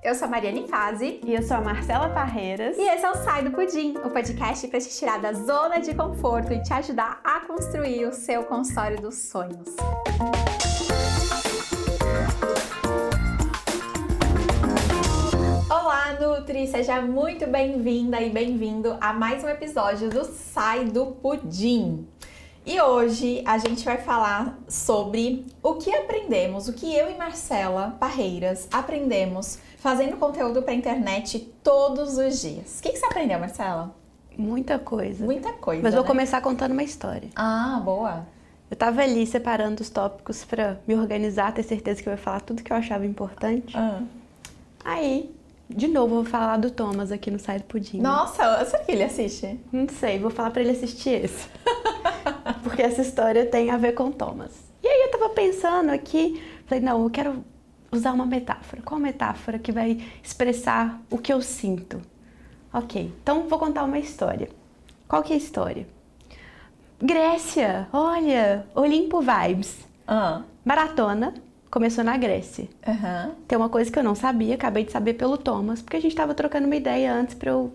Eu sou a Mariane Fazi. E eu sou a Marcela Parreiras. E esse é o Sai do Pudim, o podcast para te tirar da zona de conforto e te ajudar a construir o seu consultório dos sonhos. Olá, Nutri! Seja muito bem-vinda e bem-vindo a mais um episódio do Sai do Pudim. E hoje a gente vai falar sobre o que aprendemos, o que eu e Marcela Parreiras aprendemos fazendo conteúdo para internet todos os dias. O que, que você aprendeu, Marcela? Muita coisa. Muita coisa. Mas vou né? começar contando uma história. Ah, boa. Eu tava ali separando os tópicos para me organizar, ter certeza que eu ia falar tudo que eu achava importante. Ah. Aí, de novo, vou falar do Thomas aqui no Sai do Pudim. Nossa, será que ele assiste? Não sei, vou falar para ele assistir esse. Porque essa história tem a ver com Thomas. E aí eu tava pensando aqui, falei, não, eu quero usar uma metáfora. Qual metáfora que vai expressar o que eu sinto? Ok, então vou contar uma história. Qual que é a história? Grécia, olha, Olimpo Vibes. Ah. Maratona começou na Grécia. Aham. Tem uma coisa que eu não sabia, acabei de saber pelo Thomas, porque a gente estava trocando uma ideia antes para eu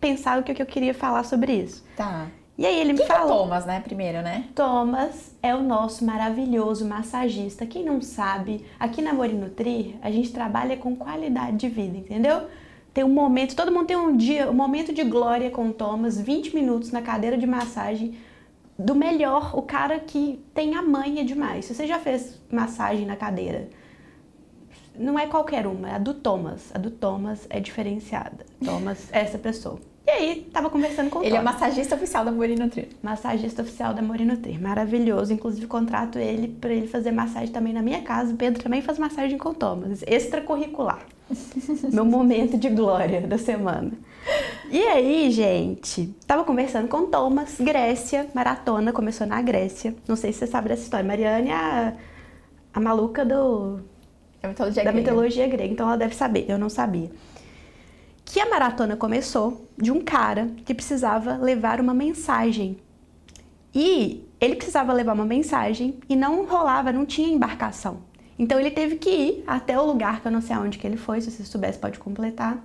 pensar o que eu queria falar sobre isso. Tá. E aí ele me Quem que é falou. Thomas, né? Primeiro, né? Thomas é o nosso maravilhoso massagista. Quem não sabe, aqui na Morinutrir, a gente trabalha com qualidade de vida, entendeu? Tem um momento, todo mundo tem um dia, um momento de glória com o Thomas, 20 minutos na cadeira de massagem, do melhor, o cara que tem a manha demais. Se você já fez massagem na cadeira, não é qualquer uma, é a do Thomas. A do Thomas é diferenciada. Thomas é essa pessoa. E aí, tava conversando com o Ele é Thomas massagista oficial da Morinutri. massagista oficial da Morinutri. Maravilhoso. Inclusive, contrato ele para ele fazer massagem também na minha casa. O Pedro também faz massagem com o Thomas. Extracurricular. Meu momento de glória da semana. E aí, gente, tava conversando com o Thomas, Grécia, maratona, começou na Grécia. Não sei se você sabe dessa história. Mariane é a, a maluca do, É mitologia da grega. mitologia grega, então ela deve saber, eu não sabia. Que a maratona começou de um cara que precisava levar uma mensagem. E ele precisava levar uma mensagem e não rolava, não tinha embarcação. Então ele teve que ir até o lugar que eu não sei aonde que ele foi, se você soubesse pode completar,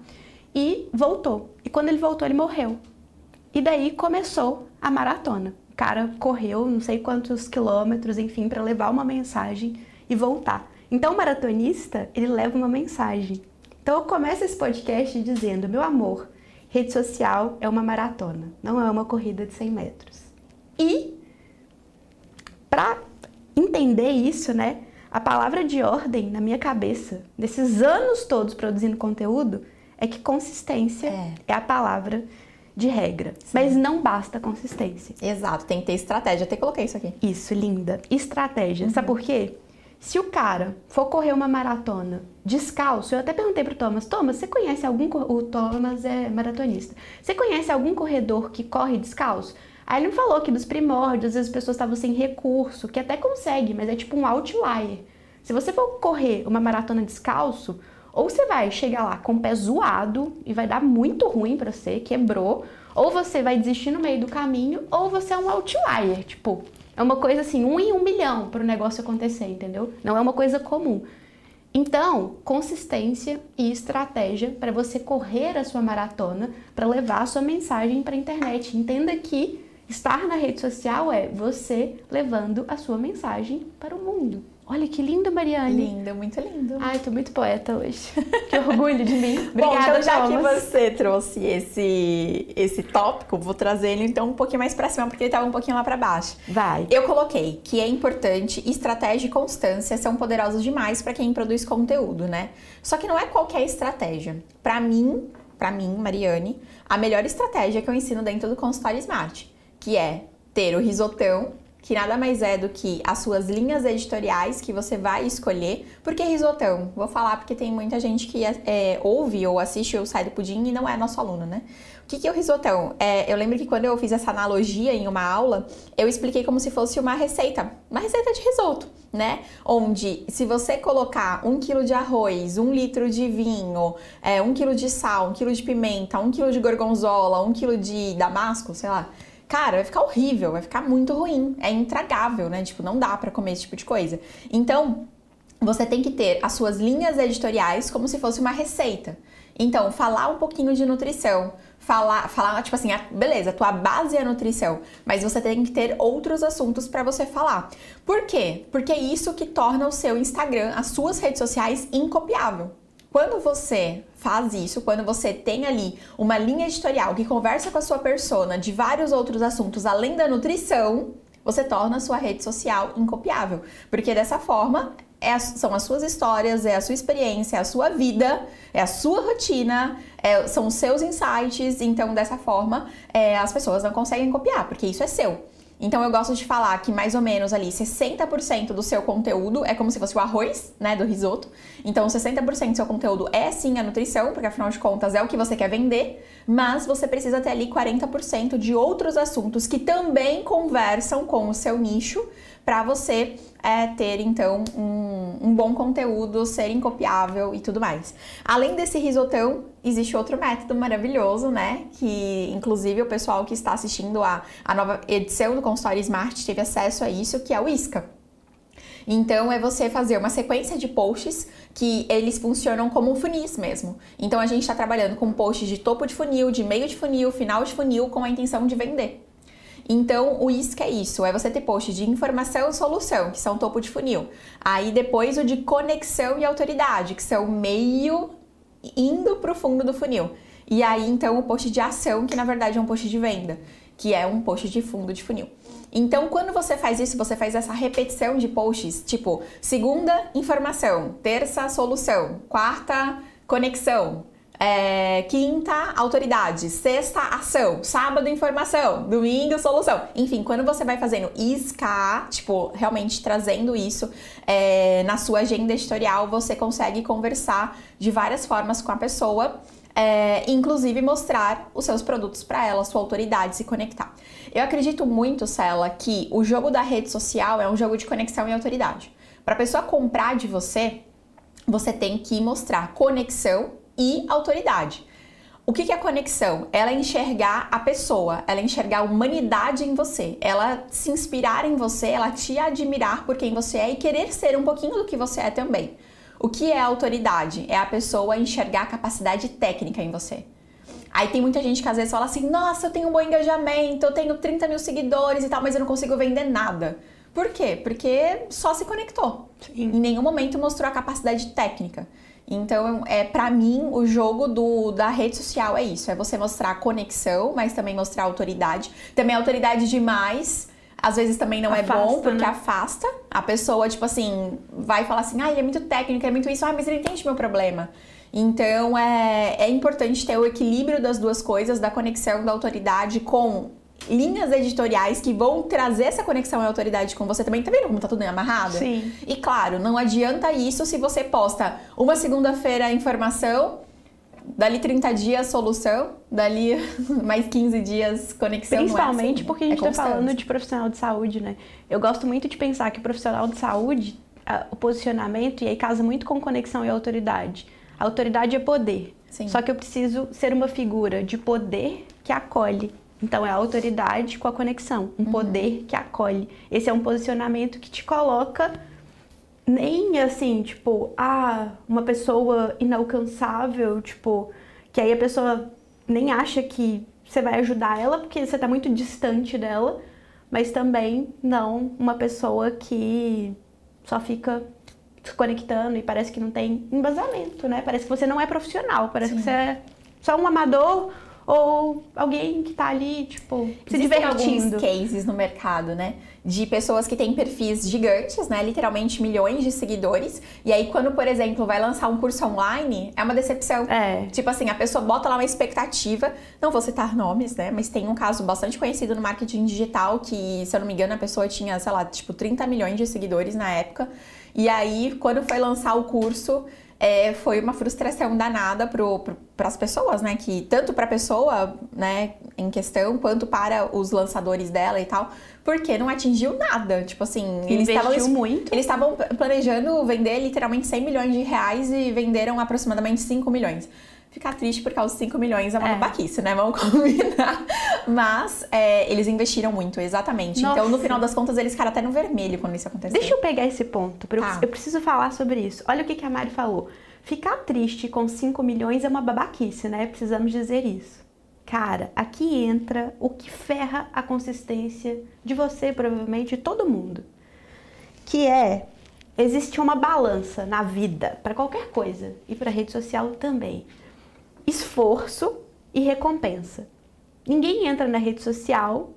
e voltou. E quando ele voltou, ele morreu. E daí começou a maratona. O cara correu não sei quantos quilômetros, enfim, para levar uma mensagem e voltar. Então o maratonista, ele leva uma mensagem. Então eu começo esse podcast dizendo, meu amor, rede social é uma maratona, não é uma corrida de 100 metros. E para entender isso, né, a palavra de ordem na minha cabeça, nesses anos todos produzindo conteúdo, é que consistência É. é, a palavra de regra. Mas não basta consistência. Exato, tem que ter estratégia. Até coloquei isso aqui. Isso, linda. Estratégia. Sabe por quê? Se o cara for correr uma maratona descalço, eu até perguntei pro Thomas, Thomas, você conhece algum o Thomas é maratonista. Você conhece algum corredor que corre descalço? Aí ele me falou que dos primórdios, às vezes as pessoas estavam sem recurso, que até consegue, mas é tipo um outlier. Se você for correr uma maratona descalço, ou você vai chegar lá com o pé zoado e vai dar muito ruim pra você, quebrou, ou você vai desistir no meio do caminho, ou você é um outlier, tipo, é uma coisa assim, um em um milhão para o negócio acontecer, entendeu? Não é uma coisa comum. Então, consistência e estratégia para você correr a sua maratona, para levar a sua mensagem para a internet. Entenda que estar na rede social é você levando a sua mensagem para o mundo. Olha que lindo, Mariane. Lindo, muito lindo. Ai, tô muito poeta hoje. que orgulho de mim. Bom, Obrigada, então já que Thomas. você trouxe esse, esse tópico, vou trazer ele então um pouquinho mais pra cima, porque ele tava um pouquinho lá pra baixo. Vai. Eu coloquei que é importante, estratégia e constância são poderosos demais para quem produz conteúdo, né? Só que não é qualquer estratégia. Pra mim, para mim, Mariane, a melhor estratégia que eu ensino dentro do consultório Smart, que é ter o risotão que nada mais é do que as suas linhas editoriais que você vai escolher. Por que risotão? Vou falar porque tem muita gente que é, ouve ou assiste o Sai do Pudim e não é nosso aluno, né? O que, que é o risotão? É, eu lembro que quando eu fiz essa analogia em uma aula, eu expliquei como se fosse uma receita, uma receita de risoto, né? Onde se você colocar um quilo de arroz, um litro de vinho, é, um quilo de sal, um quilo de pimenta, um quilo de gorgonzola, um quilo de damasco, sei lá, Cara, vai ficar horrível, vai ficar muito ruim. É intragável, né? Tipo, não dá pra comer esse tipo de coisa. Então, você tem que ter as suas linhas editoriais como se fosse uma receita. Então, falar um pouquinho de nutrição, falar, falar tipo assim, a, beleza, tua base é nutrição, mas você tem que ter outros assuntos para você falar. Por quê? Porque é isso que torna o seu Instagram, as suas redes sociais incopiável. Quando você faz isso, quando você tem ali uma linha editorial que conversa com a sua persona de vários outros assuntos além da nutrição, você torna a sua rede social incopiável. Porque dessa forma, é são as suas histórias, é a sua experiência, é a sua vida, é a sua rotina, é, são os seus insights. Então, dessa forma, é, as pessoas não conseguem copiar, porque isso é seu. Então eu gosto de falar que mais ou menos ali 60% do seu conteúdo é como se fosse o arroz, né, do risoto. Então 60% do seu conteúdo é sim a nutrição, porque afinal de contas é o que você quer vender, mas você precisa ter ali 40% de outros assuntos que também conversam com o seu nicho para você é, ter então um, um, bom conteúdo, ser incopiável e tudo mais. Além desse risotão, existe outro método maravilhoso, né? Que inclusive o pessoal que está assistindo a, a nova edição do Consultório Smart teve acesso a isso, que é o ISCA. Então é você fazer uma sequência de posts que eles funcionam como funis mesmo. Então a gente está trabalhando com posts de topo de funil, de meio de funil, final de funil, com a intenção de vender. Então, o ISC é isso, é você ter post de informação e solução, que são topo de funil. Aí depois o de conexão e autoridade, que são meio indo para o fundo do funil. E aí, então, o post de ação, que na verdade é um post de venda, que é um post de fundo de funil. Então, quando você faz isso, você faz essa repetição de posts, tipo, segunda, informação, terça, solução, quarta, conexão, é, quinta, autoridade. Sexta, ação. Sábado, informação. Domingo, solução. Enfim, quando você vai fazendo isca, tipo, realmente trazendo isso é, na sua agenda editorial, você consegue conversar de várias formas com a pessoa. É, inclusive mostrar os seus produtos para ela, sua autoridade, se conectar. Eu acredito muito, Cela, que o jogo da rede social é um jogo de conexão e autoridade. Para a pessoa comprar de você, você tem que mostrar conexão e autoridade. O que é conexão? Ela é enxergar a pessoa, ela é enxergar a humanidade em você, ela se inspirar em você, ela te admirar por quem você é e querer ser um pouquinho do que você é também. O que é autoridade? É a pessoa enxergar a capacidade técnica em você. Aí tem muita gente que às vezes fala assim: nossa, eu tenho um bom engajamento, eu tenho 30 mil seguidores e tal, mas eu não consigo vender nada. Por quê? Porque só se conectou. Sim. Em nenhum momento mostrou a capacidade técnica. Então, é para mim, o jogo do, da rede social é isso: é você mostrar conexão, mas também mostrar autoridade. Também autoridade demais. Às vezes também não afasta, é bom, porque né? afasta. A pessoa, tipo assim, vai falar assim, ah, ele é muito técnico, é muito isso, ah, mas ele entende meu problema. Então é, é importante ter o equilíbrio das duas coisas, da conexão da autoridade com linhas editoriais que vão trazer essa conexão e autoridade com você também. Tá vendo como tá tudo amarrado? Sim. E claro, não adianta isso se você posta uma segunda-feira informação, dali 30 dias solução, dali mais 15 dias conexão. Principalmente é assim, porque a gente é tá falando de profissional de saúde, né? Eu gosto muito de pensar que profissional de saúde, o posicionamento, e aí casa muito com conexão e autoridade. A autoridade é poder. Sim. Só que eu preciso ser uma figura de poder que acolhe, então é a autoridade com a conexão, um uhum. poder que acolhe. Esse é um posicionamento que te coloca nem assim, tipo, ah, uma pessoa inalcançável, tipo, que aí a pessoa nem acha que você vai ajudar ela porque você está muito distante dela, mas também não uma pessoa que só fica se conectando e parece que não tem embasamento, né? Parece que você não é profissional, parece Sim. que você é só um amador ou alguém que tá ali, tipo, se Existem divertindo. alguns cases no mercado, né? De pessoas que têm perfis gigantes, né? Literalmente milhões de seguidores. E aí, quando, por exemplo, vai lançar um curso online, é uma decepção. É. Tipo assim, a pessoa bota lá uma expectativa. Não vou citar nomes, né? Mas tem um caso bastante conhecido no marketing digital que, se eu não me engano, a pessoa tinha, sei lá, tipo, 30 milhões de seguidores na época. E aí, quando foi lançar o curso, é, foi uma frustração danada para as pessoas, né? Que tanto para a pessoa, né, em questão, quanto para os lançadores dela e tal, porque não atingiu nada. Tipo assim, eles estavam muito. Eles estavam planejando vender literalmente 100 milhões de reais e venderam aproximadamente 5 milhões. Ficar triste por causa de 5 milhões é uma é. babaquice, né? Vamos combinar. Mas é, eles investiram muito, exatamente. Nossa. Então, no final das contas, eles ficaram até no vermelho quando isso aconteceu. Deixa eu pegar esse ponto. Tá. Eu, eu, preciso falar sobre isso. Olha o que, que a Mari falou. Ficar triste com 5 milhões é uma babaquice, né? Precisamos dizer isso. Cara, aqui entra o que ferra a consistência de você, provavelmente, de todo mundo. Que é existe uma balança na vida para qualquer coisa e para rede social também esforço e recompensa. Ninguém entra na rede social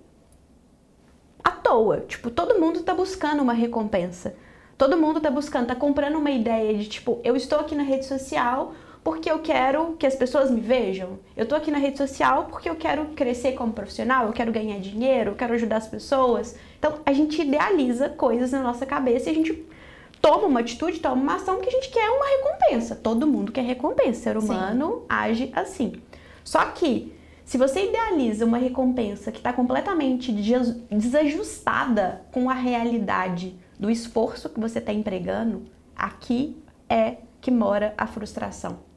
à toa. Tipo, todo mundo está buscando uma recompensa. Todo mundo está buscando, está comprando uma ideia de tipo, eu estou aqui na rede social porque eu quero que as pessoas me vejam. Eu estou aqui na rede social porque eu quero crescer como profissional, eu quero ganhar dinheiro, eu quero ajudar as pessoas. Então, a gente idealiza coisas na nossa cabeça e a gente toma uma atitude, toma uma ação que a gente quer uma recompensa. Todo mundo quer recompensa. O ser humano Sim. age assim. Só que, se você idealiza uma recompensa que está completamente desajustada com a realidade do esforço que você está empregando, aqui é que mora a frustração.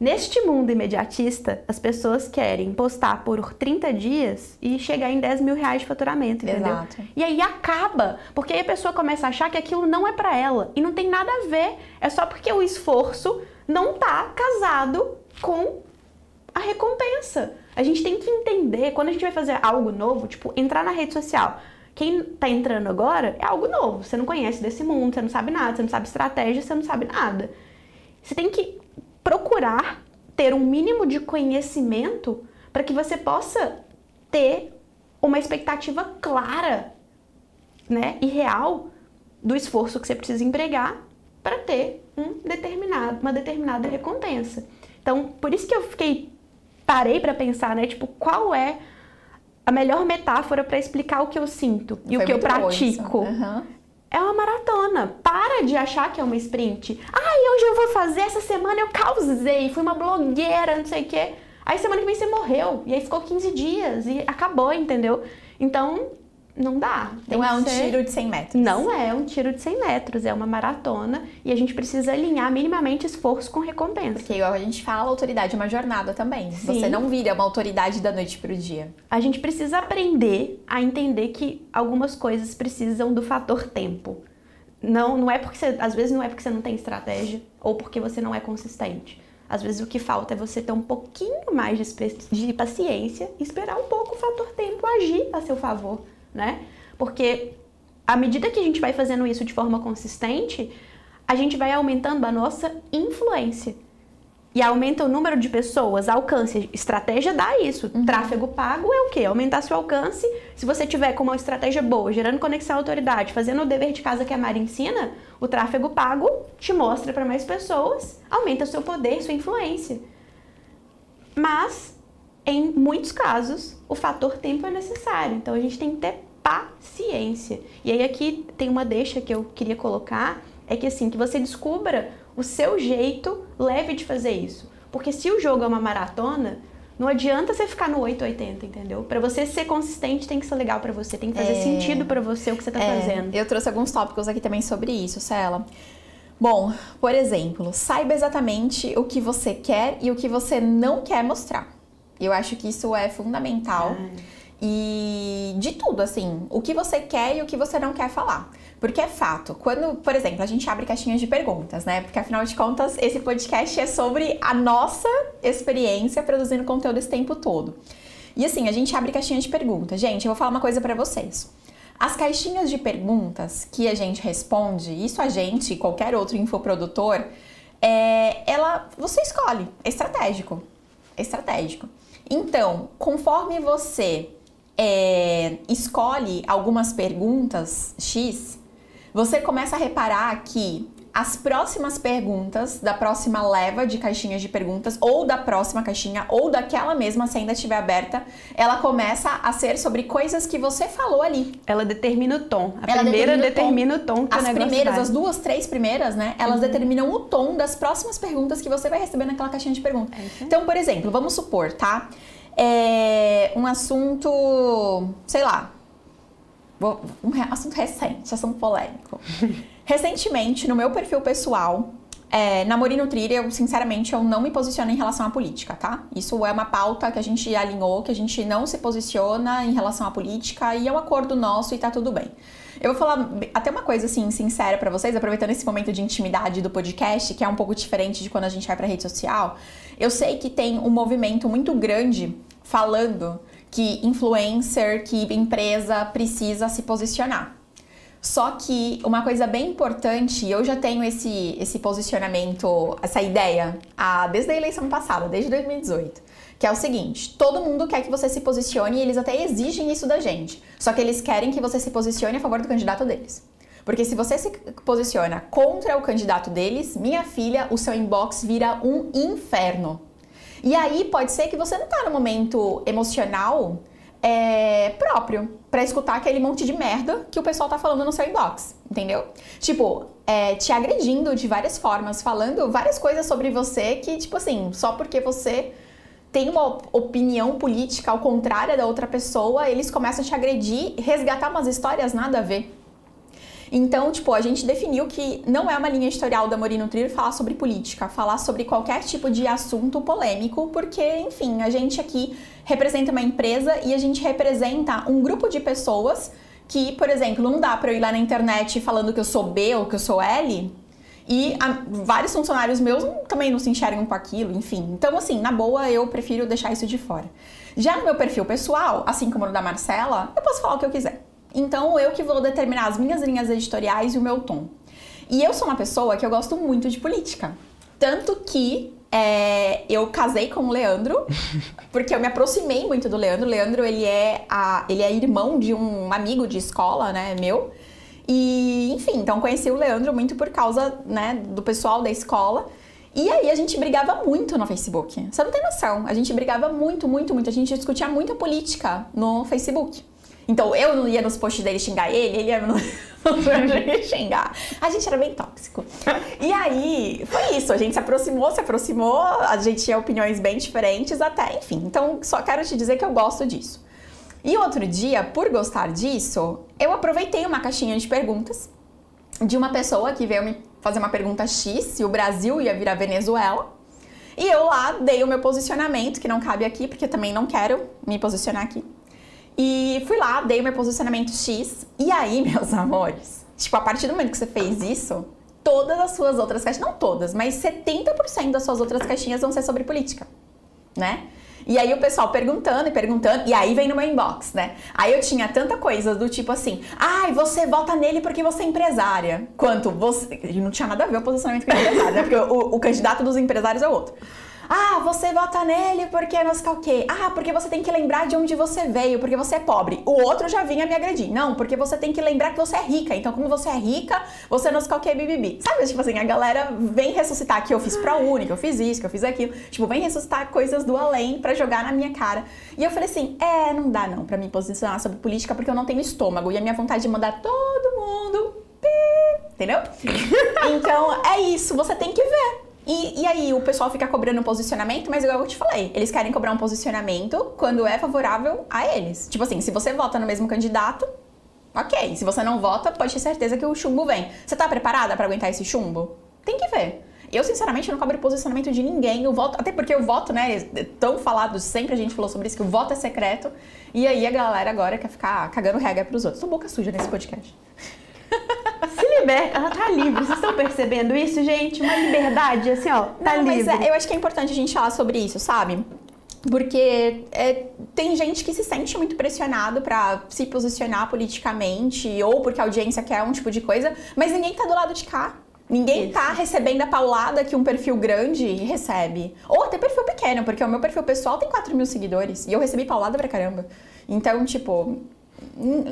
Neste mundo imediatista, as pessoas querem postar por 30 dias e chegar em 10 mil reais de faturamento, entendeu? Exato. E aí acaba, porque aí a pessoa começa a achar que aquilo não é para ela e não tem nada a ver. É só porque o esforço não tá casado com a recompensa. A gente tem que entender, quando a gente vai fazer algo novo, tipo, entrar na rede social. Quem tá entrando agora é algo novo. Você não conhece desse mundo, você não sabe nada, você não sabe estratégia, você não sabe nada. Você tem que procurar ter um mínimo de conhecimento para que você possa ter uma expectativa clara, né, e real do esforço que você precisa empregar para ter um determinado, uma determinada recompensa. Então, por isso que eu fiquei parei para pensar, né, tipo, qual é a melhor metáfora para explicar o que eu sinto e Foi o que eu pratico. Uhum é uma maratona. Para de achar que é uma sprint. Ai, hoje eu vou fazer, essa semana eu causei, fui uma blogueira, não sei o quê. Aí semana que vem você morreu. E aí ficou 15 dias e acabou, entendeu? Então, não dá. Não é um ser... tiro de 100 metros. Não é um tiro de 100 metros, é uma maratona e a gente precisa alinhar minimamente esforço com recompensa. Porque igual a gente fala, a autoridade é uma jornada também. Sim. Você não vira uma autoridade da noite para o dia. A gente precisa aprender a entender que algumas coisas precisam do fator tempo. Não, não é porque você, às vezes não é porque você não tem estratégia ou porque você não é consistente. Às vezes o que falta é você ter um pouquinho mais de, de paciência e esperar um pouco o fator tempo agir a seu favor né? Porque à medida que a gente vai fazendo isso de forma consistente, a gente vai aumentando a nossa influência. E aumenta o número de pessoas, alcance. Estratégia dá isso. Uhum. Tráfego pago é o quê? Aumentar seu alcance. Se você tiver com uma estratégia boa, gerando conexão à autoridade, fazendo o dever de casa que a Mari ensina, o tráfego pago te mostra para mais pessoas, aumenta seu poder, sua influência. Mas, em muitos casos, o fator tempo é necessário. Então a gente tem que ter paciência. E aí aqui tem uma deixa que eu queria colocar, é que assim, que você descubra o seu jeito leve de fazer isso. Porque se o jogo é uma maratona, não adianta você ficar no 880, entendeu? Para você ser consistente tem que ser legal para você, tem que fazer é... sentido para você o que você tá é... fazendo. Eu trouxe alguns tópicos aqui também sobre isso, Cela. Bom, por exemplo, saiba exatamente o que você quer e o que você não quer mostrar. Eu acho que isso é fundamental. É e de tudo, assim, o que você quer e o que você não quer falar. Porque é fato, quando, por exemplo, a gente abre caixinhas de perguntas, né? Porque afinal de contas, esse podcast é sobre a nossa experiência produzindo conteúdo esse tempo todo. E assim, a gente abre caixinhas de perguntas. Gente, eu vou falar uma coisa para vocês. As caixinhas de perguntas que a gente responde, isso a gente, qualquer outro infoprodutor, é, ela, você escolhe, estratégico. Estratégico. Então, conforme você é, escolhe algumas perguntas X, você começa a reparar que as próximas perguntas da próxima leva de caixinhas de perguntas, ou da próxima caixinha, ou daquela mesma, se ainda estiver aberta, ela começa a ser sobre coisas que você falou ali. Ela determina o tom. A ela primeira determina, o tom. que as primeiras, vai. as duas, três primeiras, né? Elas uhum. determinam o tom das próximas perguntas que você vai receber naquela caixinha de perguntas. É então, por exemplo, vamos supor, tá? É um assunto, sei lá, um assunto recente, assunto polêmico. Recentemente, no meu perfil pessoal, é, na Mori Nutrir, eu, sinceramente, eu não me posiciono em relação à política, tá? Isso é uma pauta que a gente alinhou, que a gente não se posiciona em relação à política e é um acordo nosso e tá tudo bem. Eu vou falar até uma coisa assim, sincera para vocês, aproveitando esse momento de intimidade do podcast, que é um pouco diferente de quando a gente vai pra rede social. Eu sei que tem um movimento muito grande falando que influencer, que empresa precisa se posicionar. Só que uma coisa bem importante, eu já tenho esse, esse posicionamento, essa ideia, a, desde a eleição passada, desde 2018, que é o seguinte: todo mundo quer que você se posicione e eles até exigem isso da gente. Só que eles querem que você se posicione a favor do candidato deles. Porque se você se posiciona contra o candidato deles, minha filha, o seu inbox vira um inferno. E aí pode ser que você não tá no momento emocional é, próprio para escutar aquele monte de merda que o pessoal tá falando no seu inbox, entendeu? Tipo, é, te agredindo de várias formas, falando várias coisas sobre você que, tipo assim, só porque você tem uma opinião política ao contrário da outra pessoa, eles começam a te agredir, resgatar umas histórias nada a ver. Então, tipo, a gente definiu que não é uma linha editorial da Morino Trir falar sobre política, falar sobre qualquer tipo de assunto polêmico, porque, enfim, a gente aqui representa uma empresa e a gente representa um grupo de pessoas que, por exemplo, não dá para eu ir lá na internet falando que eu sou B ou que eu sou L e a, vários funcionários meus também não se enxergam com aquilo, enfim. Então, assim, na boa, eu prefiro deixar isso de fora. Já no meu perfil pessoal, assim como no da Marcela, eu posso falar o que eu quiser. Então eu que vou determinar as minhas linhas editoriais e o meu tom. E eu sou uma pessoa que eu gosto muito de política. Tanto que é, eu casei com o Leandro, porque eu me aproximei muito do Leandro. O Leandro, ele é, a, ele é irmão de um amigo de escola, né, meu. E, enfim, então conheci o Leandro muito por causa, né, do pessoal da escola. E aí a gente brigava muito no Facebook. Você não tem noção. A gente brigava muito, muito, muito. A gente discutia muita política no Facebook. Então eu não ia nos posts dele xingar ele, ele ia nos xingar. A gente era bem tóxico. E aí foi isso, a gente se aproximou, se aproximou, a gente tinha opiniões bem diferentes até, enfim. Então só quero te dizer que eu gosto disso. E outro dia, por gostar disso, eu aproveitei uma caixinha de perguntas de uma pessoa que veio me fazer uma pergunta X se o Brasil ia virar Venezuela. E eu lá dei o meu posicionamento, que não cabe aqui, porque também não quero me posicionar aqui. E fui lá, dei o meu posicionamento X. E aí, meus amores, tipo, a partir do momento que você fez isso, todas as suas outras caixinhas, não todas, mas 70% das suas outras caixinhas vão ser sobre política, né? E aí o pessoal perguntando e perguntando, e aí vem no meu inbox, né? Aí eu tinha tanta coisa do tipo assim, ai, você vota nele porque você é empresária. Quanto você. Não tinha nada a ver o posicionamento com empresário, né? Porque o, o candidato dos empresários é o outro. Ah, você vota nele porque não sei o quê. Ah, porque você tem que lembrar de onde você veio, porque você é pobre. O outro já vinha me agredir. Não, porque você tem que lembrar que você é rica. Então, como você é rica, você não sei o quê, bibibi. Sabe, tipo assim, a galera vem ressuscitar que eu fiz ProUni, que eu fiz isso, que eu fiz aquilo. Tipo, vem ressuscitar coisas do além para jogar na minha cara. E eu falei assim, é, não dá não pra me posicionar sobre política porque eu não tenho estômago. E a minha vontade de mandar todo mundo... Entendeu? Então, é isso, você tem que ver. E, e aí o pessoal fica cobrando um posicionamento, mas igual eu te falei, eles querem cobrar um posicionamento quando é favorável a eles. Tipo assim, se você vota no mesmo candidato, ok. Se você não vota, pode ter certeza que o chumbo vem. Você tá preparada para aguentar esse chumbo? Tem que ver. Eu, sinceramente, não cobro posicionamento de ninguém. Eu voto, até porque o voto, né, é tão falado, sempre a gente falou sobre isso, que o voto é secreto. E aí a galera agora quer ficar cagando regra pros outros. Tô boca suja nesse podcast. Se liberta, ela tá livre. Vocês estão percebendo isso, gente? Uma liberdade, assim, ó, tá Não, livre. Mas é, eu acho que é importante a gente falar sobre isso, sabe? Porque é, tem gente que se sente muito pressionado para se posicionar politicamente, ou porque a audiência quer um tipo de coisa, mas ninguém tá do lado de cá. Ninguém Isso. tá recebendo a paulada que um perfil grande recebe. Ou até perfil pequeno, porque o meu perfil pessoal tem 4 mil seguidores. E eu recebi paulada pra caramba. Então, tipo,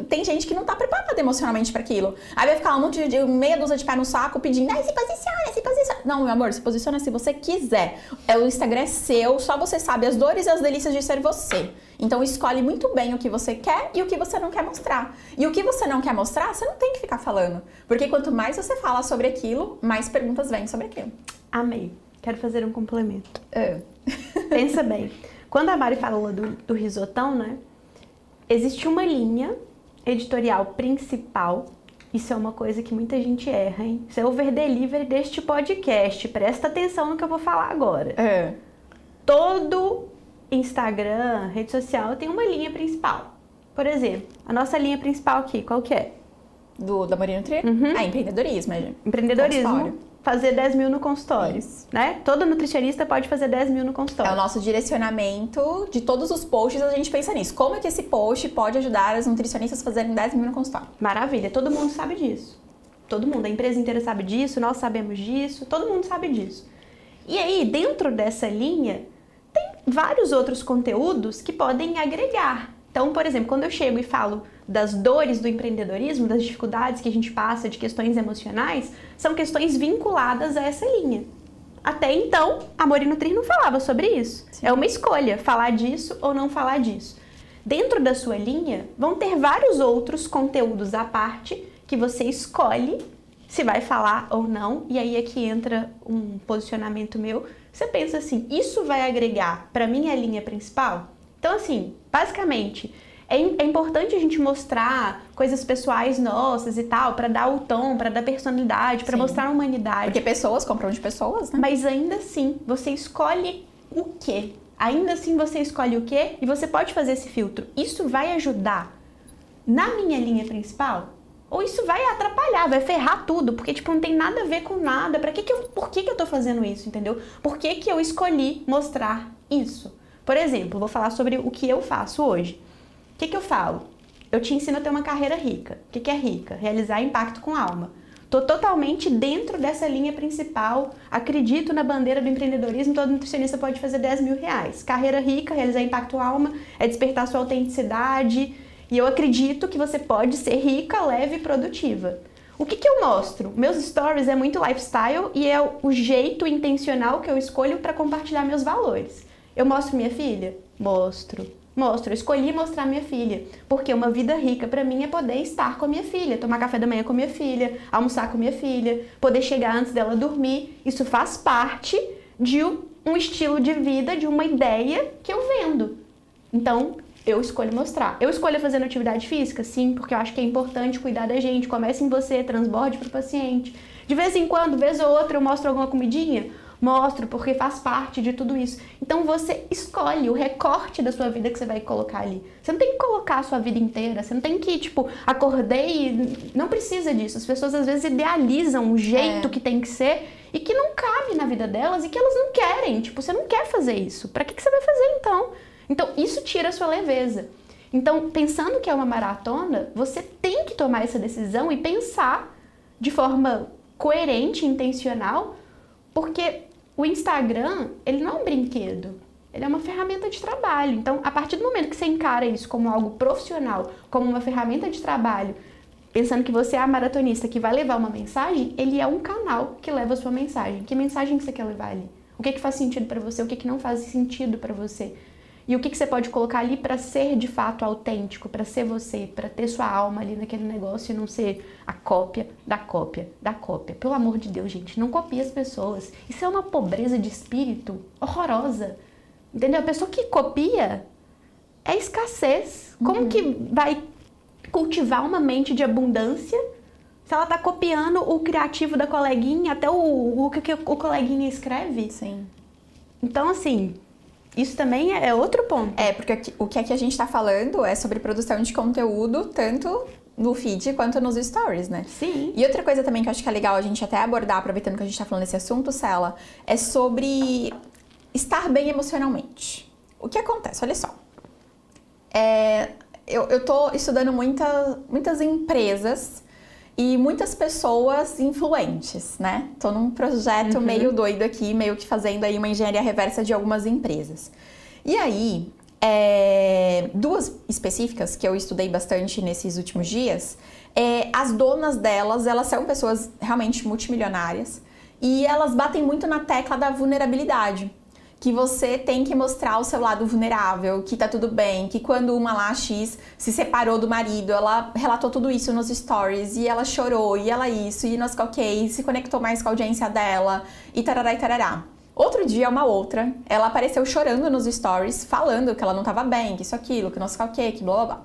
tem gente que não tá preparada emocionalmente para aquilo. Aí vai ficar um monte de meia dúzia de pé no saco pedindo, ai, se posiciona, se posiciona. Não, meu amor, se posiciona se você quiser. É, o Instagram é seu, só você sabe as dores e as delícias de ser você. Então escolhe muito bem o que você quer e o que você não quer mostrar. E o que você não quer mostrar, você não tem que ficar falando. Porque quanto mais você fala sobre aquilo, mais perguntas vêm sobre aquilo. Amei. Quero fazer um complemento. É. Pensa bem. Quando a Mari falou do, do risotão, né? Existe uma linha editorial principal Isso é uma coisa que muita gente erra, hein? Isso é over delivery deste podcast. Presta atenção no que eu vou falar agora. É. Todo Instagram, rede social, tem uma linha principal. Por exemplo, a nossa linha principal aqui, qual que é? Do, da Marina Nutri? Uhum. É empreendedorismo. É Empreendedorismo. Fazer 10 mil no consultório. Isso. Né? Todo nutricionista pode fazer 10 mil no É consultório. o nosso direcionamento de todos os posts, a gente pensa nisso. Como é que esse post pode ajudar as nutricionistas a fazerem 10 mil no consultório? Maravilha, todo mundo sabe disso. Todo mundo, a empresa inteira sabe disso, nós sabemos disso, todo mundo sabe disso. E aí, dentro dessa linha, tem vários outros conteúdos que podem agregar. Então, por exemplo, quando eu chego e falo das dores do empreendedorismo, das dificuldades que a gente passa, de questões emocionais, são questões vinculadas a essa linha. Até então, a Morinutri não falava sobre isso. É uma escolha falar disso ou não falar disso. Dentro da sua linha, vão ter vários outros conteúdos à parte que você escolhe se vai falar ou não, e aí é que entra um posicionamento meu. Você pensa assim: isso vai agregar para minha linha principal? Então, assim, basicamente, é, é importante a gente mostrar coisas pessoais nossas e tal, para dar o tom, para dar personalidade, para mostrar a humanidade. Porque pessoas compram de pessoas, né? Mas ainda assim, você escolhe o quê? Ainda assim, você escolhe o quê? E você pode fazer esse filtro. Isso vai ajudar na minha linha principal? Ou isso vai atrapalhar, vai ferrar tudo? Porque, tipo, não tem nada a ver com nada. Pra que que eu, por que que eu tô fazendo isso, entendeu? Por que que eu escolhi mostrar isso? Por exemplo, vou falar sobre o que eu faço hoje. O que que eu falo? Eu te ensino a ter uma carreira rica. O que que é rica? Realizar impacto com alma. Tô totalmente dentro dessa linha principal. Acredito na bandeira do empreendedorismo. Todo nutricionista pode fazer 10 mil reais. Carreira rica, realizar impacto alma, é despertar sua autenticidade. E eu acredito que você pode ser rica, leve e produtiva. O que, que eu mostro? Meus stories é muito lifestyle e é o jeito intencional que eu escolho para compartilhar meus valores. Eu mostro minha filha? Mostro. Mostro. Eu escolhi mostrar minha filha. Porque uma vida rica para mim é poder estar com a minha filha, tomar café da manhã com a minha filha, almoçar com a minha filha, poder chegar antes dela dormir. Isso faz parte de um estilo de vida, de uma ideia que eu vendo. Então, eu escolho mostrar. Eu escolho fazer atividade física? Sim, porque eu acho que é importante cuidar da gente. Comece em você, transborde pro paciente. De vez em quando, vez ou outra, eu mostro alguma comidinha? Mostro, porque faz parte de tudo isso. Então você escolhe o recorte da sua vida que você vai colocar ali. Você não tem que colocar a sua vida inteira. Você não tem que, tipo, acordei e. Não precisa disso. As pessoas às vezes idealizam um jeito É. que tem que ser e que não cabe na vida delas e que elas não querem. Tipo, você não quer fazer isso. Pra que, que você vai fazer então? Então, isso tira a sua leveza. Então, pensando que é uma maratona, você tem que tomar essa decisão e pensar de forma coerente e intencional, porque o Instagram, ele não é um brinquedo. Ele é uma ferramenta de trabalho. Então, a partir do momento que você encara isso como algo profissional, como uma ferramenta de trabalho, pensando que você é a maratonista que vai levar uma mensagem, ele é um canal que leva a sua mensagem. Que mensagem que você quer levar ali? O que, que faz sentido para você? O que, que não faz sentido para você? E o que, que você pode colocar ali para ser de fato autêntico, para ser você, para ter sua alma ali naquele negócio e não ser a cópia da cópia da cópia. Pelo amor de Deus, gente, não copie as pessoas. Isso é uma pobreza de espírito horrorosa. Entendeu? A pessoa que copia é escassez. Como que vai cultivar uma mente de abundância se ela tá copiando o criativo da coleguinha, até o, o que o coleguinha escreve? Sim. Então, assim, isso também é outro ponto. É, porque o que aqui a gente tá falando é sobre produção de conteúdo, tanto no feed quanto nos stories, né? Sim. E outra coisa também que eu acho que é legal a gente até abordar, aproveitando que a gente tá falando desse assunto, Cela, é sobre estar bem emocionalmente. O que acontece? Olha só. É, eu, eu tô estudando muita, muitas empresas e muitas pessoas influentes, né? Tô num projeto meio doido aqui, meio que fazendo aí uma engenharia reversa de algumas empresas. E aí, é, duas específicas que eu estudei bastante nesses últimos dias, é, as donas delas, elas são pessoas realmente multimilionárias e elas batem muito na tecla da vulnerabilidade. Que você tem que mostrar o seu lado vulnerável, que tá tudo bem, que quando uma lá X se separou do marido, ela relatou tudo isso nos stories, e ela chorou, e ela isso, e nós ok, se conectou mais com a audiência dela, e tarará e tarará. Outro dia, uma outra, ela apareceu chorando nos stories, falando que ela não tava bem, que isso, aquilo, que o que, que blá blá blá.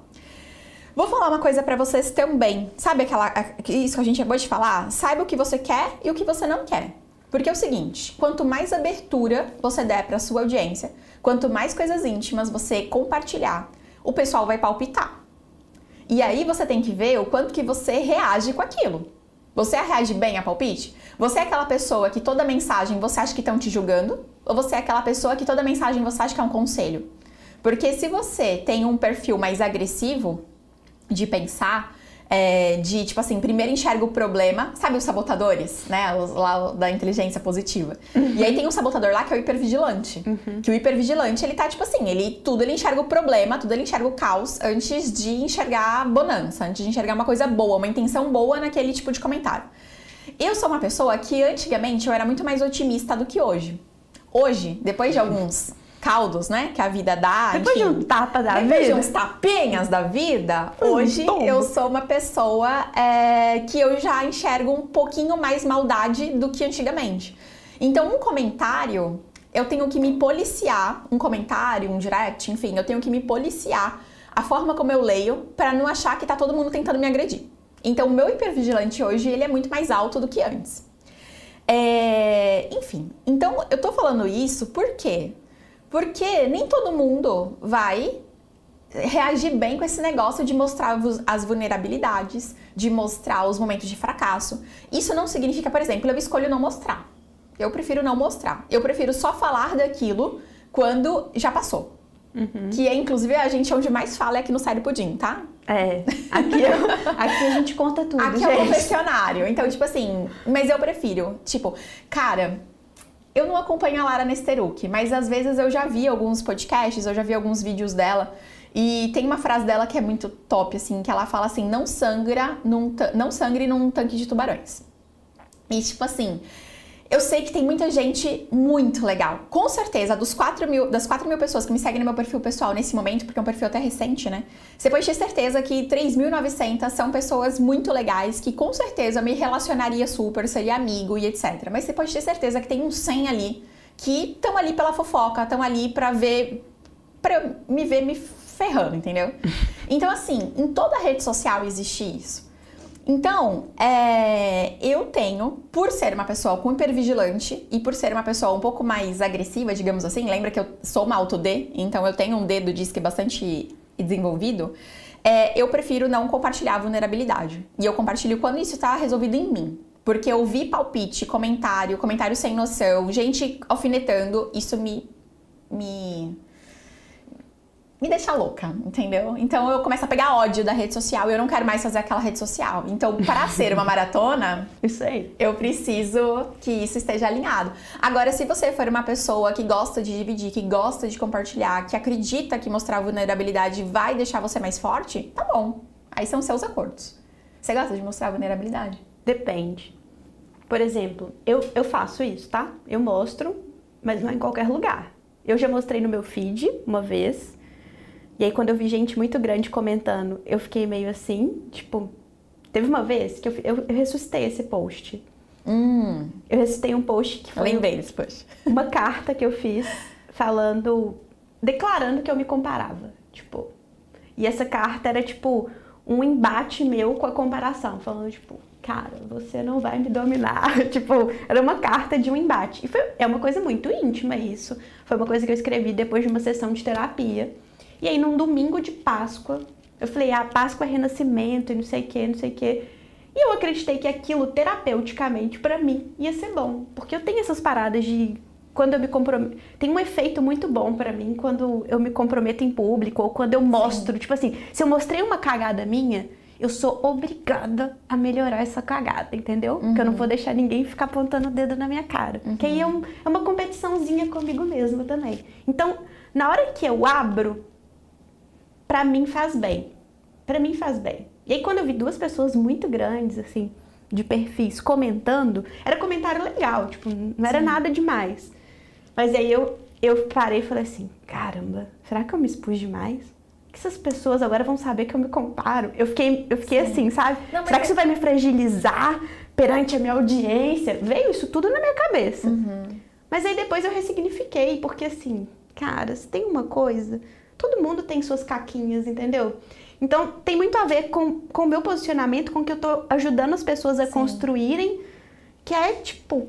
Vou falar uma coisa para vocês também. Sabe aquela isso que a gente acabou de falar? Saiba o que você quer e o que você não quer. Porque é o seguinte, quanto mais abertura você der para sua audiência, quanto mais coisas íntimas você compartilhar, o pessoal vai palpitar. E aí você tem que ver o quanto que você reage com aquilo. Você reage bem a palpite? Você é aquela pessoa que toda mensagem você acha que estão te julgando? Ou você é aquela pessoa que toda mensagem você acha que é um conselho? Porque se você tem um perfil mais agressivo de pensar, é, de tipo assim, primeiro enxerga o problema, sabe os sabotadores, né? Os lá da inteligência positiva. Uhum. E aí tem um sabotador lá que é o hipervigilante. Uhum. Que o hipervigilante, ele tá tipo assim, ele tudo ele enxerga o problema, tudo ele enxerga o caos antes de enxergar a bonança, antes de enxergar uma coisa boa, uma intenção boa naquele tipo de comentário. Eu sou uma pessoa que antigamente eu era muito mais otimista do que hoje. Hoje, depois de alguns caldos, né? Que a vida dá. Depois de um tapa da depois vida. Depois de uns tapinhas da vida, hoje eu sou uma pessoa é, que eu já enxergo um pouquinho mais maldade do que antigamente. Então, um comentário, eu tenho que me policiar. Um comentário, um direct, enfim, eu tenho que me policiar a forma como eu leio para não achar que tá todo mundo tentando me agredir. Então, o meu hipervigilante hoje, ele é muito mais alto do que antes. É, enfim, então eu tô falando isso porque porque nem todo mundo vai reagir bem com esse negócio de mostrar as vulnerabilidades, de mostrar os momentos de fracasso. Isso não significa, por exemplo, eu escolho não mostrar. Eu prefiro não mostrar. Eu prefiro só falar daquilo quando já passou. Uhum. Que é, inclusive, a gente onde mais fala é aqui no Sério Pudim, tá? É. Aqui, eu, aqui a gente conta tudo, Aqui gente. é o confessionário. Então, tipo assim... Mas eu prefiro, tipo... Cara, eu não acompanho a Lara Nesteruk, mas às vezes eu já vi alguns podcasts, eu já vi alguns vídeos dela. E tem uma frase dela que é muito top, assim, que ela fala assim: não sangra num não sangre num tanque de tubarões. E tipo assim, eu sei que tem muita gente muito legal. Com certeza, dos 4 mil, das 4 mil pessoas que me seguem no meu perfil pessoal nesse momento, porque é um perfil até recente, né? Você pode ter certeza que 3.900 são pessoas muito legais que com certeza me relacionaria super, seria amigo e etc. Mas você pode ter certeza que tem uns 100 ali que estão ali pela fofoca, estão ali pra ver, pra me ver me ferrando, entendeu? Então, assim, em toda rede social existe isso. Então, é, eu tenho, por ser uma pessoa com hipervigilante e por ser uma pessoa um pouco mais agressiva, digamos assim, lembra que eu sou uma auto-D, então eu tenho um dedo disque bastante desenvolvido, é, eu prefiro não compartilhar a vulnerabilidade. E eu compartilho quando isso está resolvido em mim. Porque eu vi palpite, comentário, comentário sem noção, gente alfinetando, isso me, me me deixa louca, entendeu? Então eu começo a pegar ódio da rede social e eu não quero mais fazer aquela rede social. Então, para ser uma maratona, isso aí. Eu preciso que isso esteja alinhado. Agora, se você for uma pessoa que gosta de dividir, que gosta de compartilhar, que acredita que mostrar vulnerabilidade vai deixar você mais forte, tá bom. Aí são seus acordos. Você gosta de mostrar vulnerabilidade? Depende. Por exemplo, eu, eu faço isso, tá? Eu mostro, mas não é em qualquer lugar. Eu já mostrei no meu feed uma vez e aí, quando eu vi gente muito grande comentando, eu fiquei meio assim, tipo. Teve uma vez que eu, eu, eu ressuscitei esse post. Hum. Eu ressuscitei um post que foi. Lembrei desse post. Uma carta que eu fiz falando. declarando que eu me comparava. Tipo. E essa carta era, tipo, um embate meu com a comparação. Falando, tipo, cara, você não vai me dominar. tipo, era uma carta de um embate. E foi, é uma coisa muito íntima isso. Foi uma coisa que eu escrevi depois de uma sessão de terapia. E aí, num domingo de Páscoa, eu falei, ah, Páscoa é renascimento e não sei o que, não sei o que. E eu acreditei que aquilo, terapeuticamente, para mim, ia ser bom. Porque eu tenho essas paradas de quando eu me comprometo. Tem um efeito muito bom para mim quando eu me comprometo em público ou quando eu mostro. Sim. Tipo assim, se eu mostrei uma cagada minha, eu sou obrigada a melhorar essa cagada, entendeu? Uhum. Porque eu não vou deixar ninguém ficar apontando o dedo na minha cara. Uhum. Que aí é, um, é uma competiçãozinha comigo mesma também. Então, na hora que eu abro para mim faz bem. Para mim faz bem. E aí quando eu vi duas pessoas muito grandes, assim, de perfis comentando, era comentário legal, tipo, não era Sim. nada demais. Mas aí eu, eu parei e falei assim, caramba, será que eu me expus demais? Que essas pessoas agora vão saber que eu me comparo? Eu fiquei, eu fiquei assim, sabe? Não, será que isso vai me fragilizar perante a minha audiência? Veio isso tudo na minha cabeça. Uhum. Mas aí depois eu ressignifiquei, porque assim, cara, se tem uma coisa Todo mundo tem suas caquinhas, entendeu? Então, tem muito a ver com o meu posicionamento, com que eu tô ajudando as pessoas a Sim. construírem, que é tipo,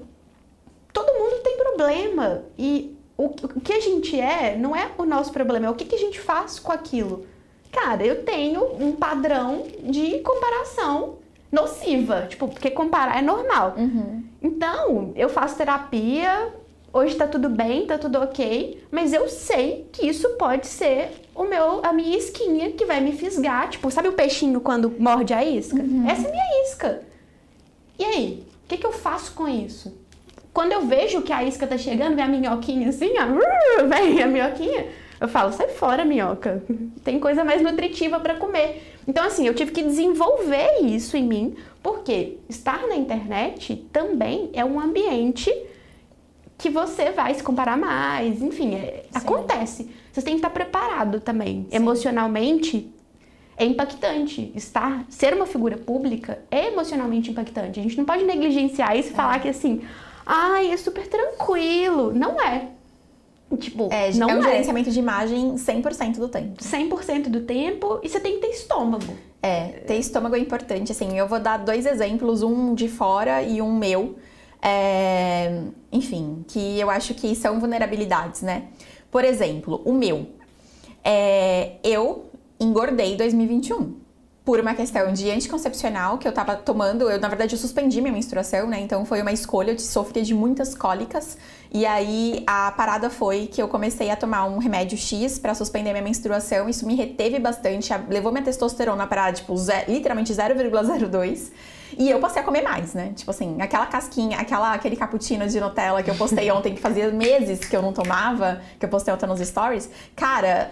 todo mundo tem problema. E o, o, que a gente é não é o nosso problema, é o que, que a gente faz com aquilo. Cara, eu tenho um padrão de comparação nociva, tipo, porque comparar é normal. Uhum. Então, eu faço terapia, hoje tá tudo bem, tá tudo ok, mas eu sei que isso pode ser o meu, a minha isquinha que vai me fisgar. Tipo, sabe o peixinho quando morde a isca? Uhum. Essa é a minha isca. E aí, o que, que eu faço com isso? Quando eu vejo que a isca tá chegando, vem a minhoquinha assim, ó, vem a minhoquinha, eu falo, sai fora, minhoca. Tem coisa mais nutritiva para comer. Então, assim, eu tive que desenvolver isso em mim, porque estar na internet também é um ambiente que você vai se comparar mais, enfim, é, acontece. Você tem que estar preparado também. Sim. Emocionalmente, é impactante. Estar, ser uma figura pública é emocionalmente impactante. A gente não pode negligenciar isso e é. falar que assim, ai, é super tranquilo. Não é. Tipo, é, não é um é. gerenciamento de imagem 100% do tempo. 100% do tempo e você tem que ter estômago. É, ter estômago é importante. Assim, eu vou dar dois exemplos, um de fora e um meu é, enfim, que eu acho que são vulnerabilidades, né? Por exemplo, o meu. É, eu engordei em 2021 por uma questão de anticoncepcional que eu tava tomando. Eu, na verdade, eu suspendi minha menstruação, né? Então foi uma escolha, eu sofria de muitas cólicas. E aí a parada foi que eu comecei a tomar um remédio X para suspender minha menstruação. Isso me reteve bastante, levou minha testosterona para, tipo, zero, literalmente 0,02. E eu passei a comer mais, né? Tipo assim, aquela casquinha, aquela, aquele cappuccino de Nutella que eu postei ontem, que fazia meses que eu não tomava, que eu postei ontem nos stories. Cara,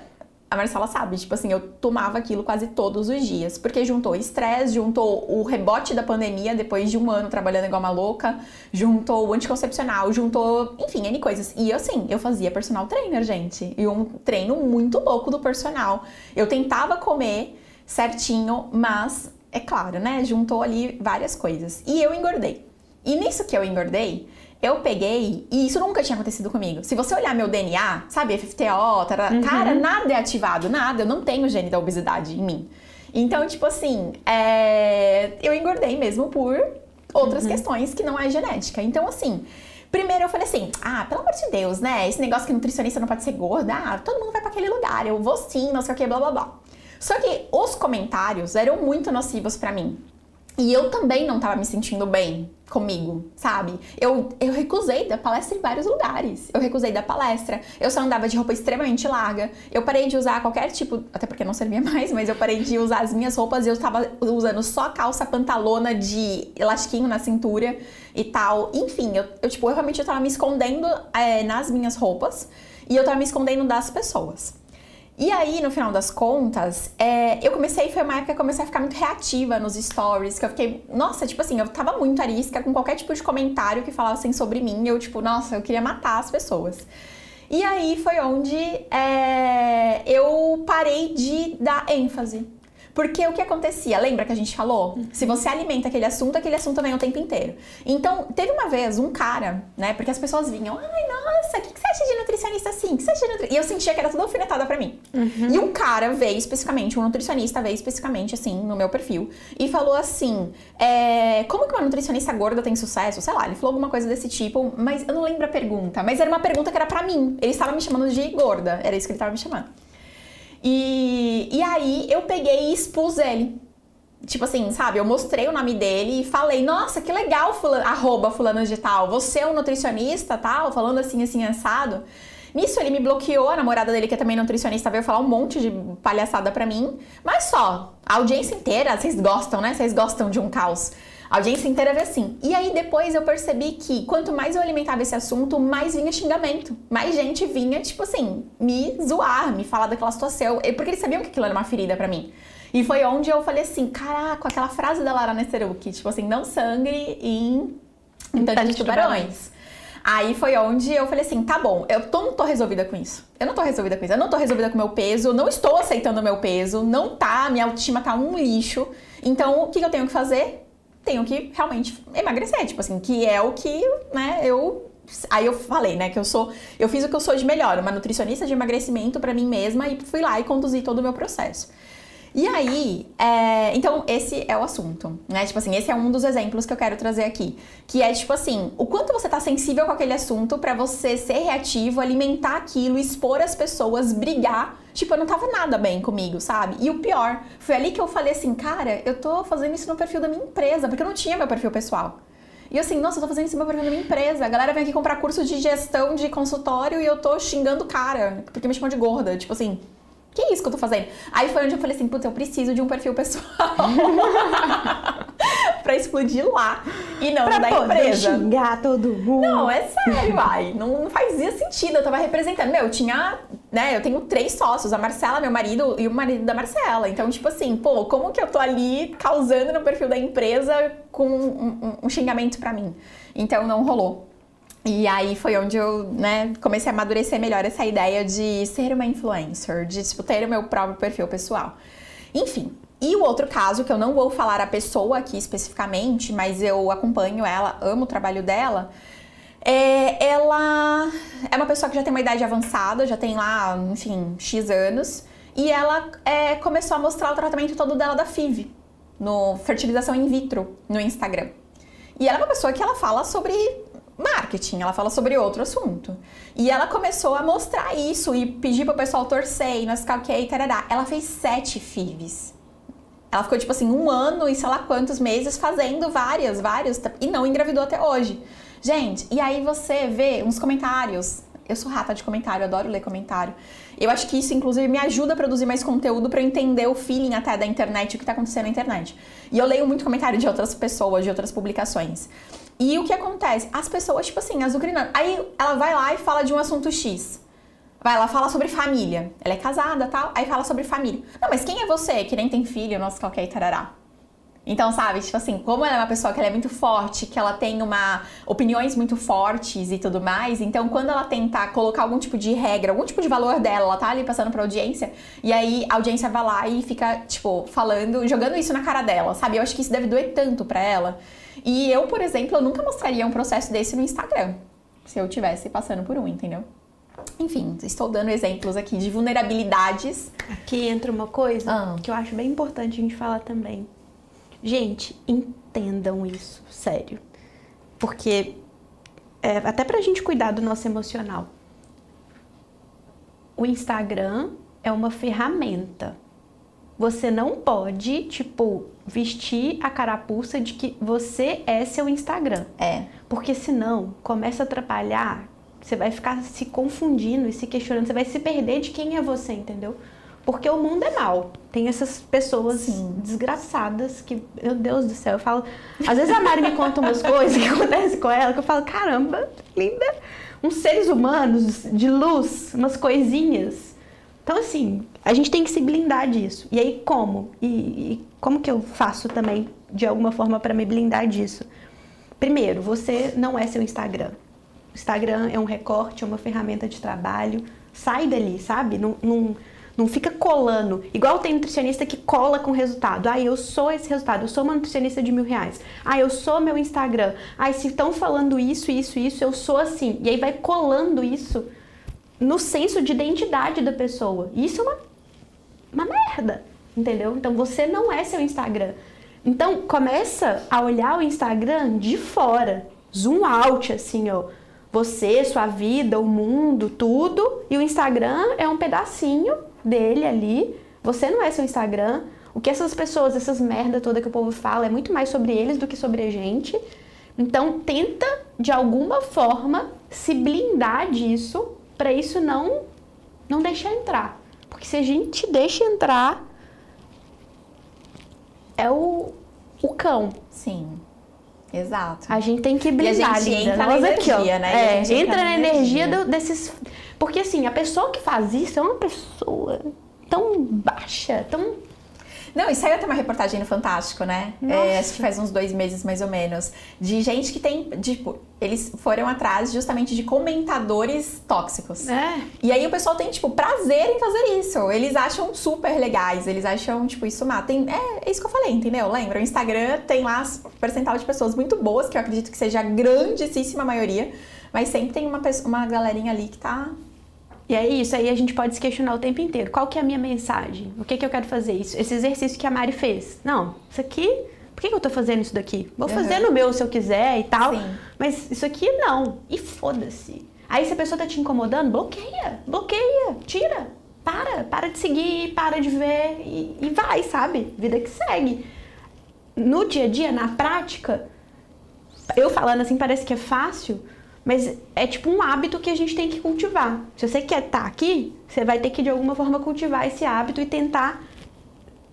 a Marcela sabe, tipo assim, eu tomava aquilo quase todos os dias, porque juntou estresse, juntou o rebote da pandemia depois de um ano trabalhando igual uma louca, juntou o anticoncepcional, juntou, enfim, N coisas. E assim, eu fazia personal trainer, gente, e um treino muito louco do personal. Eu tentava comer certinho, mas é claro, né? Juntou ali várias coisas. E eu engordei. E nisso que eu engordei, eu peguei, e isso nunca tinha acontecido comigo. Se você olhar meu DNA, sabe, FFTO, tará, uhum. cara, nada é ativado, nada. Eu não tenho o gene da obesidade em mim. Então, tipo assim, é... eu engordei mesmo por outras uhum. questões que não é genética. Então, assim, primeiro eu falei assim: ah, pelo amor de Deus, né? Esse negócio que nutricionista não pode ser gorda, ah, todo mundo vai para aquele lugar, eu vou sim, não sei o que, blá blá blá. Só que os comentários eram muito nocivos para mim. E eu também não tava me sentindo bem comigo, sabe? Eu, eu recusei da palestra em vários lugares. Eu recusei da palestra. Eu só andava de roupa extremamente larga. Eu parei de usar qualquer tipo, até porque não servia mais, mas eu parei de usar as minhas roupas e eu tava usando só calça pantalona de elastiquinho na cintura e tal. Enfim, eu, eu tipo, eu realmente eu tava me escondendo é, nas minhas roupas e eu tava me escondendo das pessoas. E aí, no final das contas, é, eu comecei, foi uma época que eu comecei a ficar muito reativa nos stories, que eu fiquei, nossa, tipo assim, eu tava muito arisca com qualquer tipo de comentário que falassem sobre mim, eu, tipo, nossa, eu queria matar as pessoas. E aí foi onde é, eu parei de dar ênfase porque o que acontecia? Lembra que a gente falou? Uhum. Se você alimenta aquele assunto, aquele assunto vem o tempo inteiro. Então, teve uma vez um cara, né? Porque as pessoas vinham, ai, nossa, o que, que você acha de nutricionista assim? Que você acha de nutricionista? E eu sentia que era tudo alfinetada pra mim. Uhum. E um cara veio especificamente, um nutricionista veio especificamente, assim, no meu perfil, e falou assim: é, como que uma nutricionista gorda tem sucesso? Sei lá, ele falou alguma coisa desse tipo, mas eu não lembro a pergunta. Mas era uma pergunta que era pra mim. Ele estava me chamando de gorda, era isso que ele estava me chamando. E, e aí eu peguei e expus ele. Tipo assim, sabe? Eu mostrei o nome dele e falei, nossa, que legal, fulano, arroba fulano de tal. Você é um nutricionista, tal, falando assim, assim, assado. Nisso ele me bloqueou, a namorada dele, que é também nutricionista, veio falar um monte de palhaçada pra mim. Mas só, a audiência inteira, vocês gostam, né? Vocês gostam de um caos. A audiência inteira vê assim. E aí depois eu percebi que quanto mais eu alimentava esse assunto, mais vinha xingamento. Mais gente vinha, tipo assim, me zoar, me falar daquela situação. Porque eles sabiam que aquilo era uma ferida para mim. E foi onde eu falei assim, caraca, aquela frase da Lara Nesteruk, tipo assim, não sangre em, em tanto de tubarões. Aí foi onde eu falei assim, tá bom, eu tô, não tô resolvida com isso. Eu não tô resolvida com isso. Eu não tô resolvida com o meu peso, não estou aceitando o meu peso, não tá, minha autoestima tá um lixo. Então, o que eu tenho que fazer? tenho que realmente emagrecer, tipo assim, que é o que, né, eu Aí eu falei, né, que eu sou, eu fiz o que eu sou de melhor, uma nutricionista de emagrecimento para mim mesma e fui lá e conduzi todo o meu processo. E aí, é, então esse é o assunto, né? Tipo assim, esse é um dos exemplos que eu quero trazer aqui, que é tipo assim, o quanto você tá sensível com aquele assunto para você ser reativo, alimentar aquilo, expor as pessoas, brigar. Tipo, eu não tava nada bem comigo, sabe? E o pior, foi ali que eu falei assim, cara, eu tô fazendo isso no perfil da minha empresa, porque eu não tinha meu perfil pessoal. E eu assim, nossa, eu tô fazendo isso no meu perfil da minha empresa. A galera vem aqui comprar curso de gestão de consultório e eu tô xingando o cara, porque me chamou de gorda. Tipo assim, que é isso que eu tô fazendo? Aí foi onde eu falei assim, putz, eu preciso de um perfil pessoal pra explodir lá e não pra da poder empresa. xingar todo mundo. Não, é sério, vai. Não, não fazia sentido. Eu tava representando. Meu, eu tinha, né? Eu tenho três sócios, a Marcela, meu marido e o marido da Marcela. Então, tipo assim, pô, como que eu tô ali causando no perfil da empresa com um, um, um xingamento pra mim? Então não rolou. E aí foi onde eu, né, comecei a amadurecer melhor essa ideia de ser uma influencer, de tipo, ter o meu próprio perfil pessoal. Enfim, e o outro caso, que eu não vou falar a pessoa aqui especificamente, mas eu acompanho ela, amo o trabalho dela, é, ela é uma pessoa que já tem uma idade avançada, já tem lá, enfim, X anos, e ela é, começou a mostrar o tratamento todo dela da FIV, no fertilização in vitro, no Instagram. E ela é uma pessoa que ela fala sobre marketing, ela fala sobre outro assunto. E ela começou a mostrar isso e pedir pro pessoal torcer e não sei o que, tarará. Ela fez sete FIVs. Ela ficou, tipo assim, um ano e sei lá quantos meses fazendo várias, vários, e não engravidou até hoje. Gente, e aí você vê uns comentários. Eu sou rata de comentário, adoro ler comentário. Eu acho que isso, inclusive, me ajuda a produzir mais conteúdo para entender o feeling até da internet, o que tá acontecendo na internet. E eu leio muito comentário de outras pessoas, de outras publicações. E o que acontece? As pessoas, tipo assim, azucrinando. Aí ela vai lá e fala de um assunto X. Vai lá, fala sobre família. Ela é casada tal, aí fala sobre família. Não, mas quem é você que nem tem filho, nossa, qualquer tarará? Então, sabe, tipo assim, como ela é uma pessoa que ela é muito forte, que ela tem uma opiniões muito fortes e tudo mais, então quando ela tenta colocar algum tipo de regra, algum tipo de valor dela, ela tá ali passando pra audiência, e aí a audiência vai lá e fica, tipo, falando, jogando isso na cara dela, sabe? Eu acho que isso deve doer tanto pra ela. E eu, por exemplo, eu nunca mostraria um processo desse no Instagram, se eu tivesse passando por um, entendeu? Enfim, estou dando exemplos aqui de vulnerabilidades. Aqui entra uma coisa Ah. que eu acho bem importante a gente falar também. Gente, entendam isso, sério. Porque é, até pra gente cuidar do nosso emocional. O Instagram é uma ferramenta. Você não pode, tipo, vestir a carapuça de que você é seu Instagram. É, Porque senão começa a atrapalhar, você vai ficar se confundindo e se questionando, você vai se perder de quem é você, entendeu? Porque o mundo é mal. Tem essas pessoas Sim. desgraçadas que, meu Deus do céu, eu falo. Às vezes a Mari me conta umas coisas que acontecem com ela, que eu falo, caramba, linda. Uns seres humanos de luz, umas coisinhas. Então, assim, a gente tem que se blindar disso. E aí, como? E, e como que eu faço também, de alguma forma, para me blindar disso? Primeiro, você não é seu Instagram. Instagram é um recorte, é uma ferramenta de trabalho. Sai dali, sabe? Não, não, não fica colando. Igual tem nutricionista que cola com resultado. Ah, eu sou esse resultado, eu sou uma nutricionista de mil reais. Ah, eu sou meu Instagram. Ah, se estão falando isso, isso, isso, eu sou assim. E aí vai colando isso no senso de identidade da pessoa. Isso é uma, uma merda, entendeu? Então você não é seu Instagram. Então começa a olhar o Instagram de fora, zoom out, assim, ó. Você, sua vida, o mundo, tudo. E o Instagram é um pedacinho dele ali. Você não é seu Instagram. O que essas pessoas, essas merda toda que o povo fala, é muito mais sobre eles do que sobre a gente. Então tenta de alguma forma se blindar disso para isso não não deixar entrar. Porque se a gente deixa entrar é o, o cão. sim. Exato. A gente tem que blindar, a gente linda. entra na Nós aqui, ó. energia, né? E a É, entra, na na energia, energia. desses. Porque assim, a pessoa que faz isso é uma pessoa tão baixa, tão. Não, e saiu até uma reportagem no Fantástico, né? É, acho que faz uns dois meses mais ou menos. De gente que tem. Tipo, eles foram atrás justamente de comentadores tóxicos. É. E aí o pessoal tem, tipo, prazer em fazer isso. Eles acham super legais, eles acham, tipo, isso mata. Tem, é, é isso que eu falei, entendeu? Lembra? O Instagram tem lá um percentual de pessoas muito boas, que eu acredito que seja a grandíssima maioria, mas sempre tem uma, pessoa- uma galerinha ali que tá E é isso, aí a gente pode se questionar o tempo inteiro. Qual que é a minha mensagem? O que que eu quero fazer? Isso, esse exercício que a Mari fez. Não, isso aqui, por que, que eu tô fazendo isso daqui? Vou Uhum. fazer no meu se eu quiser e tal. Sim. Mas isso aqui não. E foda-se. Aí se a pessoa tá te incomodando, bloqueia, bloqueia, tira. Para, para de seguir, para de ver e, e vai, sabe? Vida que segue. No dia a dia, na prática, eu falando assim parece que é fácil, mas é tipo um hábito que a gente tem que cultivar. Se você quer estar aqui, você vai ter que de alguma forma cultivar esse hábito e tentar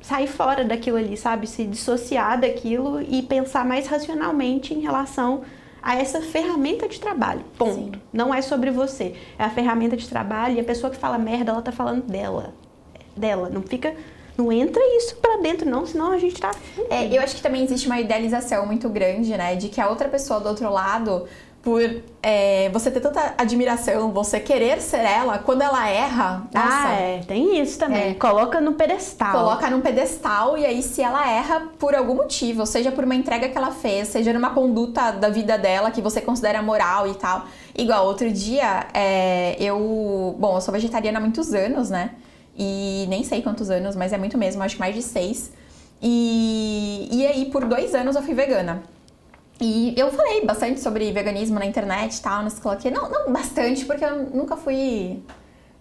sair fora daquilo ali, sabe? Se dissociar daquilo e pensar mais racionalmente em relação a essa ferramenta de trabalho. Ponto. Sim. Não é sobre você. É a ferramenta de trabalho e a pessoa que fala merda, ela tá falando dela. Dela. Não fica. Não entra isso pra dentro, não, senão a gente tá. É, eu acho que também existe uma idealização muito grande, né? De que a outra pessoa do outro lado, por é, você ter tanta admiração, você querer ser ela, quando ela erra, nossa, Ah, é. Tem isso também. É. Coloca no pedestal. coloca num pedestal e aí se ela erra por algum motivo, seja por uma entrega que ela fez, seja numa conduta da vida dela que você considera moral e tal. Igual outro dia, é, eu, bom, eu sou vegetariana há muitos anos, né? E nem sei quantos anos, mas é muito mesmo, acho que mais de seis. E, e aí por dois anos eu fui vegana. E eu falei bastante sobre veganismo na internet e tal, não sei o que. Não, não bastante, porque eu nunca fui.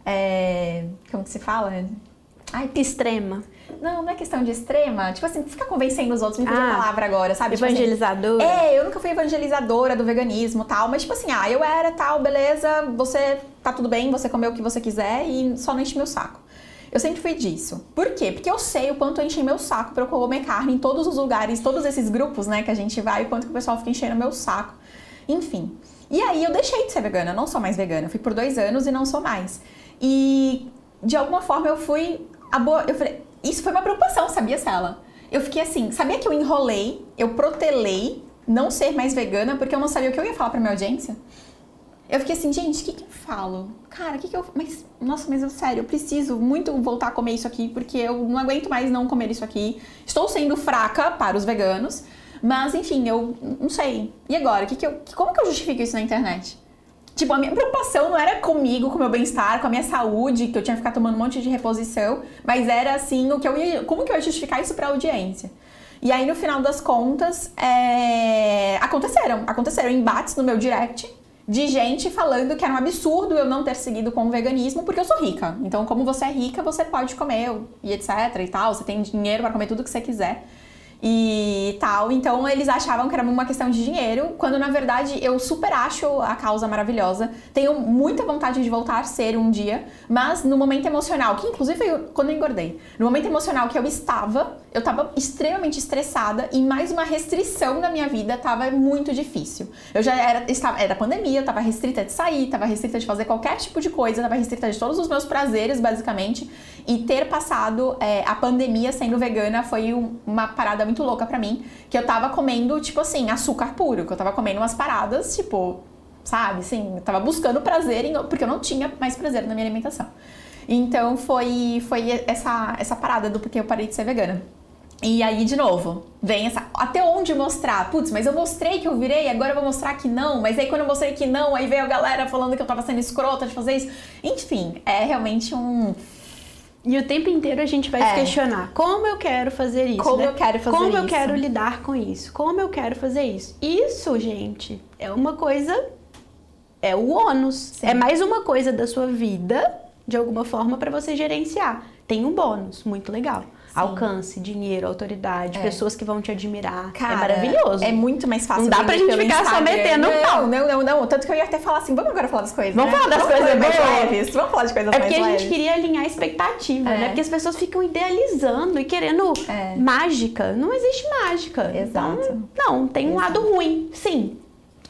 é, como que se fala? Ai, Extrema. não, não é questão de extrema. Tipo assim, fica convencendo os outros, me fugiu a Ah, palavra agora, sabe? Tipo assim, Evangelizadora. é, eu nunca fui evangelizadora do veganismo e tal, mas tipo assim, ah, eu era tal, beleza, você tá tudo bem, você comeu o que você quiser e só não enche meu saco. Eu sempre fui disso. Por quê? Porque eu sei o quanto eu enchi meu saco pra eu comer carne em todos os lugares, todos esses grupos, né, que a gente vai, o quanto que o pessoal fica enchendo meu saco. Enfim. E aí eu deixei de ser vegana, não sou mais vegana. Eu fui por dois anos e não sou mais. E de alguma forma eu fui. Eu falei, isso foi uma preocupação, sabia, Sela? Eu fiquei assim, sabia que eu enrolei, eu protelei não ser mais vegana porque eu não sabia o que eu ia falar pra minha audiência? Eu fiquei assim, gente, o que que eu falo? Cara, o que que eu... Mas, nossa, mas eu, sério, eu preciso muito voltar a comer isso aqui, porque eu não aguento mais não comer isso aqui. Estou sendo fraca para os veganos, mas, enfim, eu não sei. E agora? Que que eu, como que eu justifico isso na internet? Tipo, a minha preocupação não era comigo, com o meu bem-estar, com a minha saúde, que eu tinha que ficar tomando um monte de reposição, mas era assim, o que eu ia, como que eu ia justificar isso pra audiência? E aí, no final das contas, é, aconteceram, aconteceram embates no meu direct de gente falando que era um absurdo eu não ter seguido com o veganismo porque eu sou rica. Então, como você é rica, você pode comer e etc e tal, você tem dinheiro pra comer tudo que você quiser e tal. Então eles achavam que era uma questão de dinheiro, quando na verdade eu super acho a causa maravilhosa. Tenho muita vontade de voltar a ser um dia, mas no momento emocional, que inclusive foi quando eu engordei, no momento emocional que eu estava, eu estava extremamente estressada e mais uma restrição na minha vida estava muito difícil. Eu já era, estava, era pandemia, eu estava restrita de sair, estava restrita de fazer qualquer tipo de coisa, estava restrita de todos os meus prazeres, basicamente. E ter passado é, a pandemia sendo vegana foi um- uma parada muito louca pra mim. Que eu tava comendo, tipo assim, açúcar puro. Que eu tava comendo umas paradas, tipo, sabe? Assim, eu tava buscando prazer, em, porque eu não tinha mais prazer na minha alimentação. Então foi, foi essa, essa parada do porque eu parei de ser vegana. E aí, de novo, vem essa. Até onde mostrar? Putz, mas eu mostrei que eu virei, agora eu vou mostrar que não. Mas aí, quando eu mostrei que não, aí veio a galera falando que eu tava sendo escrota de fazer isso. Enfim, é realmente um. E o tempo inteiro a gente vai É. se questionar como eu quero fazer isso, Como né? eu quero fazer como eu isso. quero lidar com isso, como eu quero fazer isso. Isso, gente, é uma coisa é o ônus, é mais uma coisa da sua vida de alguma forma para você gerenciar. Tem um bônus muito legal. Alcance, dinheiro, autoridade, É. pessoas que vão te admirar. Cara, é maravilhoso. É muito mais fácil. Não dá pra gente ficar só Instagram. metendo não, pau. Não, não, não. Tanto que eu ia até falar assim, vamos agora falar das coisas. Vamos né? falar das coisas mais boas? leves. Vamos falar de coisas É mais porque a leves. gente queria alinhar a expectativa, É. né? Porque as pessoas ficam idealizando e querendo É. mágica. Não existe mágica. Exato. Então, não, tem um lado ruim, sim.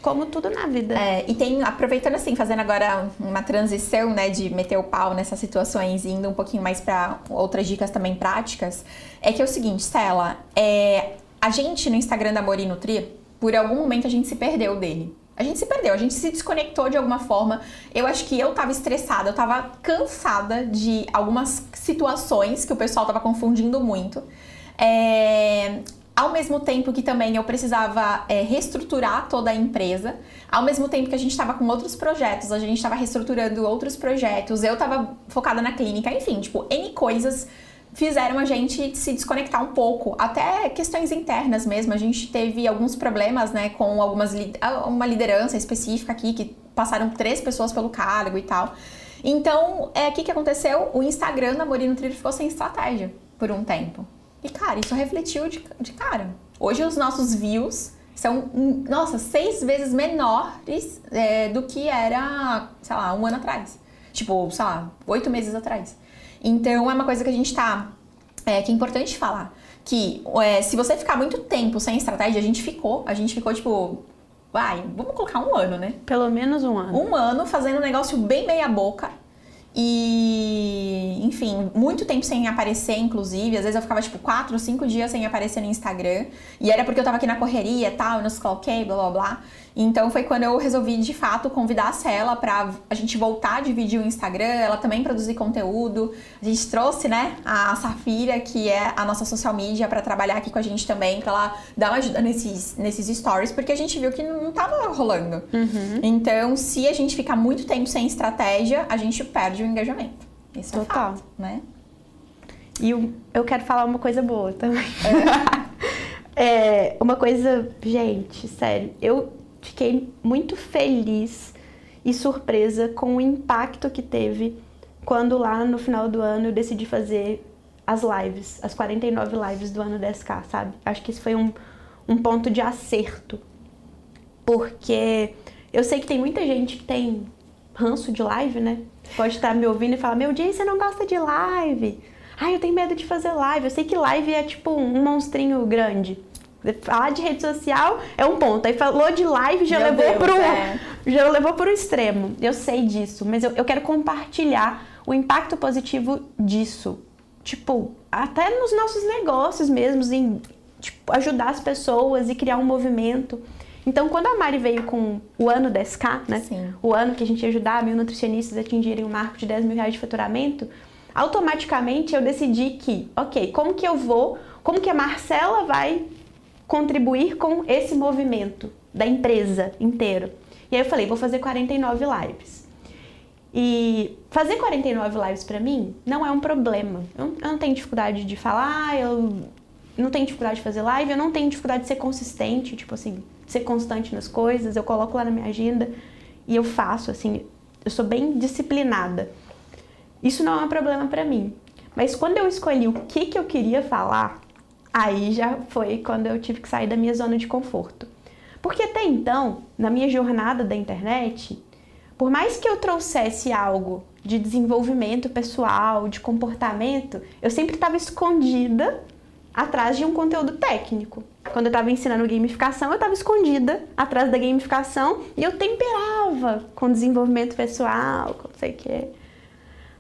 Como tudo na vida. É, e tem, aproveitando assim, fazendo agora uma transição, né, de meter o pau nessas situações e indo um pouquinho mais pra outras dicas também práticas, é que é o seguinte, Stella, é, a gente no Instagram da Amor e Nutrir, por algum momento a gente se perdeu dele. A gente se perdeu, a gente se desconectou de alguma forma. Eu acho que eu tava estressada, eu tava cansada de algumas situações que o pessoal tava confundindo muito. É, ao mesmo tempo que também eu precisava é, reestruturar toda a empresa, ao mesmo tempo que a gente estava com outros projetos, a gente estava reestruturando outros projetos, eu estava focada na clínica, enfim, tipo, N coisas fizeram a gente se desconectar um pouco, até questões internas mesmo. A gente teve alguns problemas, né, com algumas uma liderança específica aqui que passaram três pessoas pelo cargo e tal. Então, é aqui que aconteceu, o Instagram da Morino Trilho ficou sem estratégia por um tempo. E, cara, isso refletiu de, de cara. Hoje os nossos views são, nossa, seis vezes menores é, do que era, sei lá, um ano atrás. Tipo, sei lá, oito meses atrás. Então, é uma coisa que a gente tá... É, que é importante falar. Que é, se você ficar muito tempo sem estratégia, a gente ficou. A gente ficou, tipo, vai, vamos colocar um ano, né? Pelo menos um ano. Um ano fazendo um negócio bem meia boca. E, enfim, muito tempo sem aparecer, inclusive. Às vezes eu ficava, tipo, quatro cinco dias sem aparecer no Instagram. E era porque eu tava aqui na correria e tal, nos coloquei, blá blá blá. Então foi quando eu resolvi, de fato, convidar a Cela pra a gente voltar a dividir o Instagram, ela também produzir conteúdo. A gente trouxe, né, a Safira, que é a nossa social media, para trabalhar aqui com a gente também, pra ela dar uma ajuda nesses, nesses stories, porque a gente viu que não tava rolando. Uhum. Então, se a gente ficar muito tempo sem estratégia, a gente perde o engajamento. Isso é Total. é fato, né? E eu quero falar uma coisa boa também. É. é, uma coisa, gente, sério, eu fiquei muito feliz e surpresa com o impacto que teve quando lá no final do ano eu decidi fazer as lives, as 49 lives do ano 10K, sabe? Acho que isso foi um, um ponto de acerto. Porque eu sei que tem muita gente que tem ranço de live, né? Pode estar me ouvindo e falar: Meu Jay, você não gosta de live? Ai, eu tenho medo de fazer live. Eu sei que live é tipo um monstrinho grande. Falar de rede social é um ponto. Aí falou de live já Meu levou Deus, pro é. já levou pro extremo. Eu sei disso, mas eu, eu quero compartilhar o impacto positivo disso. Tipo, até nos nossos negócios mesmos, em tipo, ajudar as pessoas e criar um movimento. Então, quando a Mari veio com o ano 10K, né? Sim. O ano que a gente ia ajudar mil nutricionistas a atingirem o um marco de 10 mil reais de faturamento, automaticamente eu decidi que, ok, como que eu vou, como que a Marcela vai contribuir com esse movimento da empresa inteira. E aí eu falei, vou fazer 49 lives. E fazer 49 lives para mim não é um problema. Eu não, tenho dificuldade de falar, eu não tenho dificuldade de fazer live, eu não tenho dificuldade de ser consistente, tipo assim, ser constante nas coisas. Eu coloco lá na minha agenda e eu faço, assim, eu sou bem disciplinada. Isso não é um problema para mim. Mas quando eu escolhi o que, que eu queria falar, Aí já foi quando eu tive que sair da minha zona de conforto. Porque até então, na minha jornada da internet, por mais que eu trouxesse algo de desenvolvimento pessoal, de comportamento, eu sempre estava escondida atrás de um conteúdo técnico. Quando eu estava ensinando gamificação, eu estava escondida atrás da gamificação e eu temperava com desenvolvimento pessoal, com não sei o quê.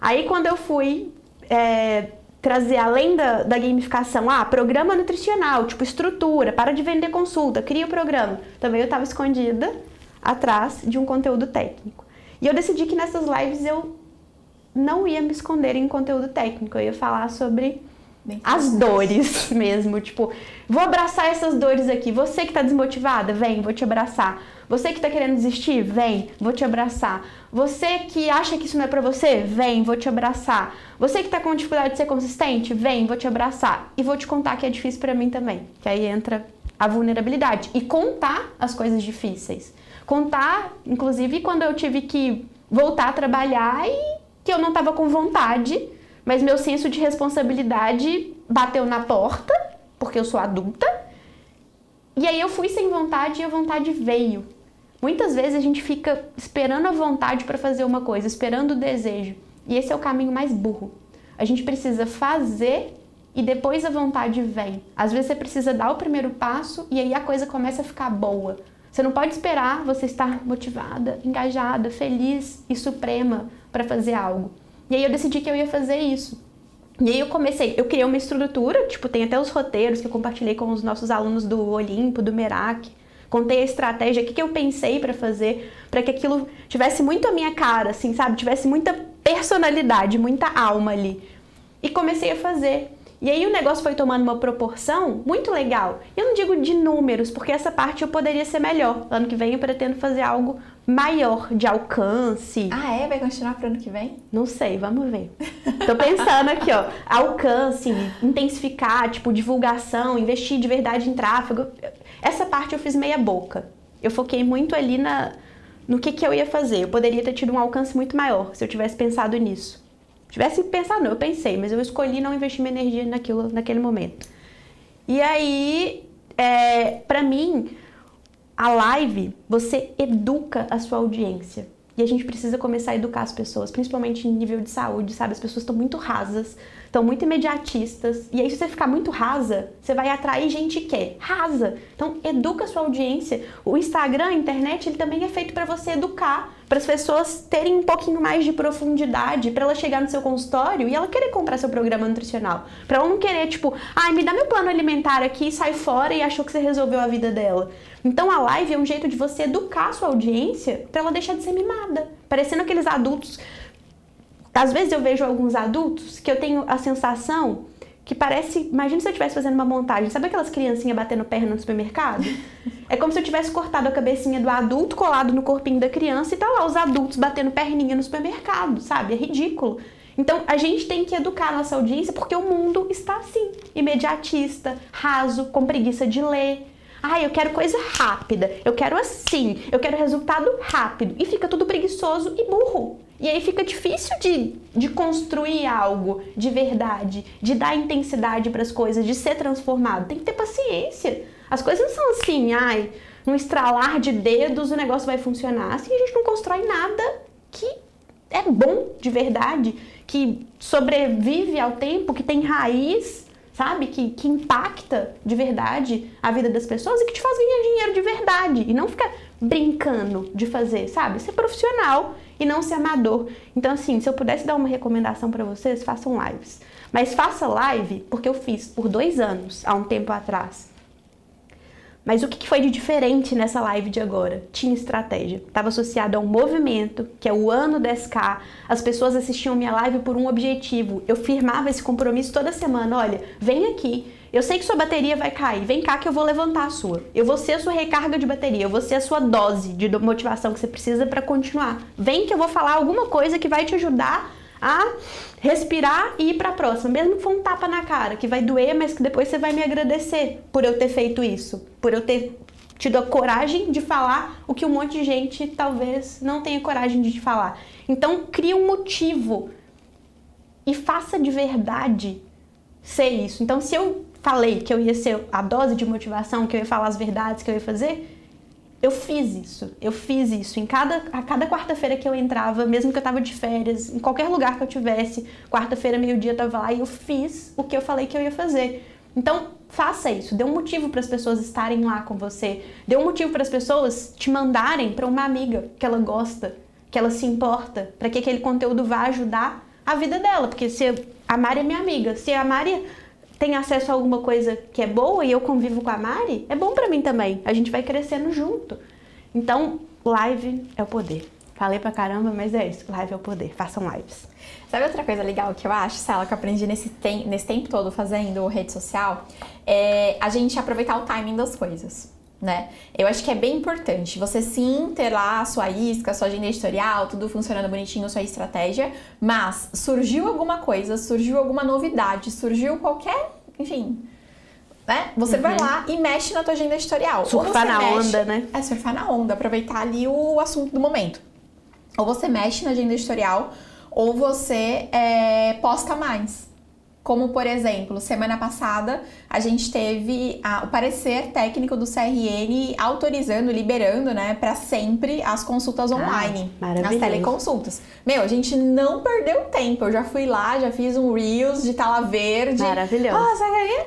Aí quando eu fui é, trazer além da, da gamificação, ah, programa nutricional, tipo estrutura, para de vender consulta, cria o programa. Também eu estava escondida atrás de um conteúdo técnico. E eu decidi que nessas lives eu não ia me esconder em conteúdo técnico, eu ia falar sobre as dores mesmo, tipo, vou abraçar essas dores aqui. Você que está desmotivada, vem, vou te abraçar. Você que está querendo desistir, vem, vou te abraçar. Você que acha que isso não é para você, vem, vou te abraçar. Você que está com dificuldade de ser consistente, vem, vou te abraçar. E vou te contar que é difícil para mim também. Que aí entra a vulnerabilidade e contar as coisas difíceis. Contar, inclusive, quando eu tive que voltar a trabalhar e que eu não estava com vontade mas meu senso de responsabilidade bateu na porta, porque eu sou adulta. E aí eu fui sem vontade e a vontade veio. Muitas vezes a gente fica esperando a vontade para fazer uma coisa, esperando o desejo. E esse é o caminho mais burro. A gente precisa fazer e depois a vontade vem. Às vezes você precisa dar o primeiro passo e aí a coisa começa a ficar boa. Você não pode esperar você estar motivada, engajada, feliz e suprema para fazer algo. E aí eu decidi que eu ia fazer isso. E aí eu comecei, eu criei uma estrutura, tipo, tem até os roteiros que eu compartilhei com os nossos alunos do Olimpo, do Merak. Contei a estratégia, o que, que eu pensei para fazer, para que aquilo tivesse muito a minha cara, assim, sabe? Tivesse muita personalidade, muita alma ali. E comecei a fazer. E aí o negócio foi tomando uma proporção muito legal. Eu não digo de números, porque essa parte eu poderia ser melhor. Ano que vem eu pretendo fazer algo maior de alcance. Ah, é? Vai continuar pro ano que vem? Não sei, vamos ver. Tô pensando aqui, ó. Alcance, intensificar, tipo, divulgação, investir de verdade em tráfego. Essa parte eu fiz meia boca. Eu foquei muito ali na, no que, que eu ia fazer. Eu poderia ter tido um alcance muito maior se eu tivesse pensado nisso. Tivesse pensado, não, eu pensei, mas eu escolhi não investir minha energia naquilo, naquele momento. E aí, é, para mim, a live, você educa a sua audiência. E a gente precisa começar a educar as pessoas, principalmente em nível de saúde, sabe? As pessoas estão muito rasas, estão muito imediatistas. E aí, se você ficar muito rasa, você vai atrair gente que é rasa. Então, educa a sua audiência. O Instagram, a internet, ele também é feito para você educar, para as pessoas terem um pouquinho mais de profundidade, para ela chegar no seu consultório e ela querer comprar seu programa nutricional. Para ela não querer, tipo, ai, me dá meu plano alimentar aqui, sai fora e achou que você resolveu a vida dela. Então, a live é um jeito de você educar a sua audiência para ela deixar de ser mimada. Parecendo aqueles adultos às vezes eu vejo alguns adultos que eu tenho a sensação que parece. Imagina se eu estivesse fazendo uma montagem. Sabe aquelas criancinhas batendo perna no supermercado? É como se eu tivesse cortado a cabecinha do adulto colado no corpinho da criança e tá lá os adultos batendo perninha no supermercado, sabe? É ridículo. Então a gente tem que educar a nossa audiência porque o mundo está assim, imediatista, raso, com preguiça de ler. Ah, eu quero coisa rápida, eu quero assim, eu quero resultado rápido. E fica tudo preguiçoso e burro. E aí fica difícil de, de construir algo de verdade, de dar intensidade para as coisas, de ser transformado. Tem que ter paciência. As coisas não são assim, ai, num estralar de dedos o negócio vai funcionar. Assim a gente não constrói nada que é bom de verdade, que sobrevive ao tempo, que tem raiz, sabe? Que, que impacta de verdade a vida das pessoas e que te faz ganhar dinheiro de verdade. E não ficar brincando de fazer, sabe? Ser profissional e não ser amador. Então, assim, se eu pudesse dar uma recomendação para vocês, façam lives. Mas faça live porque eu fiz por dois anos, há um tempo atrás. Mas o que foi de diferente nessa live de agora? Tinha estratégia. Estava associado a um movimento, que é o ano 10K. As pessoas assistiam minha live por um objetivo. Eu firmava esse compromisso toda semana. Olha, vem aqui, eu sei que sua bateria vai cair. Vem cá que eu vou levantar a sua. Eu vou ser a sua recarga de bateria. Eu vou ser a sua dose de motivação que você precisa para continuar. Vem que eu vou falar alguma coisa que vai te ajudar a respirar e ir para a próxima, mesmo que for um tapa na cara, que vai doer, mas que depois você vai me agradecer por eu ter feito isso, por eu ter tido a coragem de falar o que um monte de gente talvez não tenha coragem de falar. Então, cria um motivo e faça de verdade ser isso. Então, se eu falei que eu ia ser a dose de motivação, que eu ia falar as verdades que eu ia fazer, eu fiz isso. Eu fiz isso. Em cada, a cada quarta-feira que eu entrava, mesmo que eu tava de férias, em qualquer lugar que eu tivesse, quarta-feira, meio-dia, eu tava lá e eu fiz o que eu falei que eu ia fazer. Então, faça isso. Dê um motivo para as pessoas estarem lá com você. Dê um motivo para as pessoas te mandarem para uma amiga que ela gosta, que ela se importa, para que aquele conteúdo vá ajudar a vida dela. Porque se a Mari é minha amiga, se a Mari tem acesso a alguma coisa que é boa e eu convivo com a Mari, é bom para mim também. A gente vai crescendo junto. Então, live é o poder. Falei pra caramba, mas é isso. Live é o poder. Façam lives. Sabe outra coisa legal que eu acho, Sela, que eu aprendi nesse, tem, nesse tempo todo fazendo rede social? É a gente aproveitar o timing das coisas né? Eu acho que é bem importante você sim ter lá a sua isca, a sua agenda editorial, tudo funcionando bonitinho, sua estratégia, mas surgiu alguma coisa, surgiu alguma novidade, surgiu qualquer, enfim, né? Você uhum. vai lá e mexe na tua agenda editorial. Surfar na mexe, onda, né? É surfar na onda, aproveitar ali o assunto do momento. Ou você mexe na agenda editorial, ou você é, posta mais. Como, por exemplo, semana passada a gente teve a, o parecer técnico do CRN autorizando, liberando, né, para sempre as consultas online, ah, as teleconsultas. Meu, a gente não perdeu tempo. Eu já fui lá, já fiz um Reels de tala verde. Maravilhoso. Ah,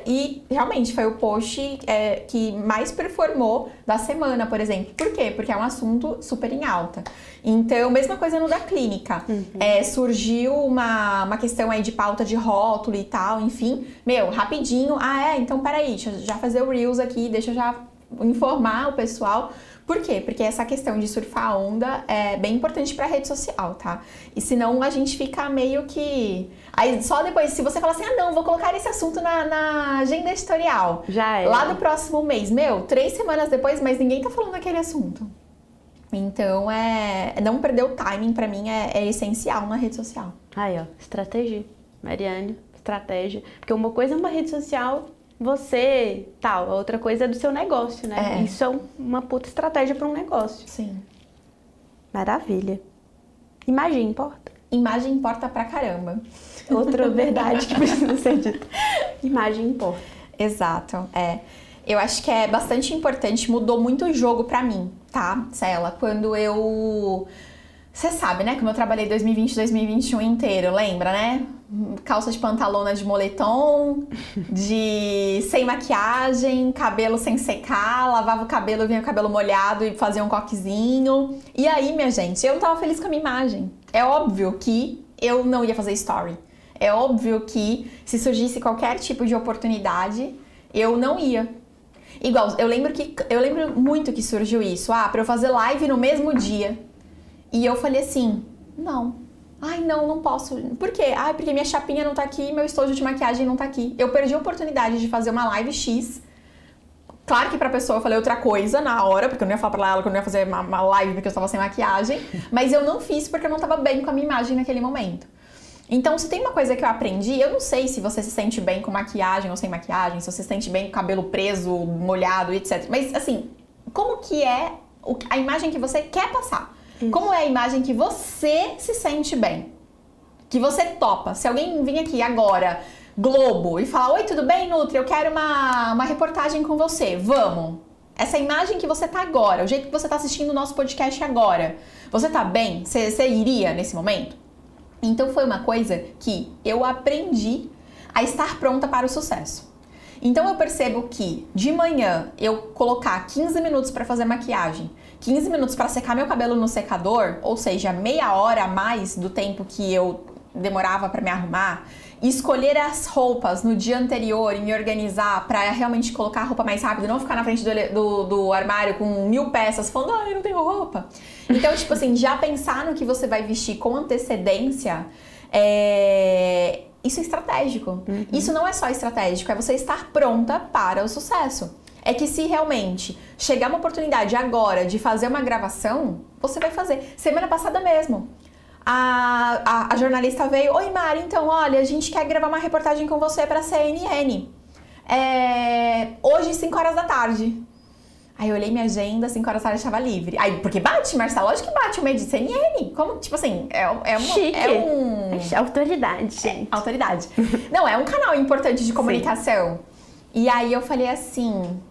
e realmente foi o post é, que mais performou da semana, por exemplo. Por quê? Porque é um assunto super em alta. Então, mesma coisa no da clínica. Uhum. É, surgiu uma, uma questão aí de pauta de rótulo e tal, enfim. Meu, rapidinho. Ah, é? Então, peraí, deixa eu já fazer o Reels aqui, deixa eu já informar o pessoal. Por quê? Porque essa questão de surfar a onda é bem importante pra rede social, tá? E senão a gente fica meio que. Aí só depois, se você falar assim, ah, não, vou colocar esse assunto na, na agenda editorial. Já é. Lá do próximo mês, meu, três semanas depois, mas ninguém tá falando daquele assunto. Então é. Não perder o timing pra mim é, é essencial na rede social. Aí, ó, estratégia. Mariane, estratégia. Porque uma coisa é uma rede social, você tal, a outra coisa é do seu negócio, né? É. Isso é uma puta estratégia para um negócio. Sim. Maravilha. Imagem importa. Imagem importa pra caramba. Outra verdade que precisa ser dita. Imagem importa. Exato, é. Eu acho que é bastante importante, mudou muito o jogo pra mim, tá, Cela? Quando eu. Você sabe, né? Como eu trabalhei 2020 2021 inteiro, lembra, né? Calça de pantalona de moletom, de sem maquiagem, cabelo sem secar, lavava o cabelo, vinha o cabelo molhado e fazia um coquezinho. E aí, minha gente, eu não tava feliz com a minha imagem. É óbvio que eu não ia fazer story. É óbvio que se surgisse qualquer tipo de oportunidade, eu não ia. Igual, eu lembro que eu lembro muito que surgiu isso. Ah, para eu fazer live no mesmo dia. E eu falei assim: "Não. Ai, não, não posso. Por quê? Ai, porque minha chapinha não tá aqui, meu estojo de maquiagem não tá aqui. Eu perdi a oportunidade de fazer uma live X. Claro que pra pessoa eu falei outra coisa na hora, porque eu não ia falar pra ela que eu não ia fazer uma, uma live porque eu estava sem maquiagem, mas eu não fiz porque eu não tava bem com a minha imagem naquele momento. Então, se tem uma coisa que eu aprendi, eu não sei se você se sente bem com maquiagem ou sem maquiagem, se você se sente bem com cabelo preso, molhado, etc. Mas, assim, como que é a imagem que você quer passar? Como é a imagem que você se sente bem? Que você topa. Se alguém vir aqui agora, Globo, e falar: Oi, tudo bem, Nutri? Eu quero uma, uma reportagem com você. Vamos. Essa imagem que você tá agora, o jeito que você tá assistindo o nosso podcast agora, você tá bem? Você iria nesse momento? Então foi uma coisa que eu aprendi a estar pronta para o sucesso. Então eu percebo que de manhã eu colocar 15 minutos para fazer maquiagem, 15 minutos para secar meu cabelo no secador, ou seja, meia hora a mais do tempo que eu demorava para me arrumar, escolher as roupas no dia anterior e me organizar para realmente colocar a roupa mais rápido, não ficar na frente do, do, do armário com mil peças falando, ah, eu não tenho roupa. Então, tipo assim, já pensar no que você vai vestir com antecedência é, isso é estratégico. Isso não é só estratégico, é você estar pronta para o sucesso. É que se realmente chegar uma oportunidade agora de fazer uma gravação, você vai fazer. Semana passada mesmo. A, a, a jornalista veio, oi Mari, então olha, a gente quer gravar uma reportagem com você para CNN. É, hoje, 5 horas da tarde. Aí eu olhei minha agenda, 5 horas da tarde estava livre. Aí, porque bate, Marcelo, lógico que bate o meio de CNN. Como, tipo assim, é, é, uma, Chique. é um... É autoridade, gente. Autoridade. Não, é um canal importante de comunicação. E aí eu falei assim: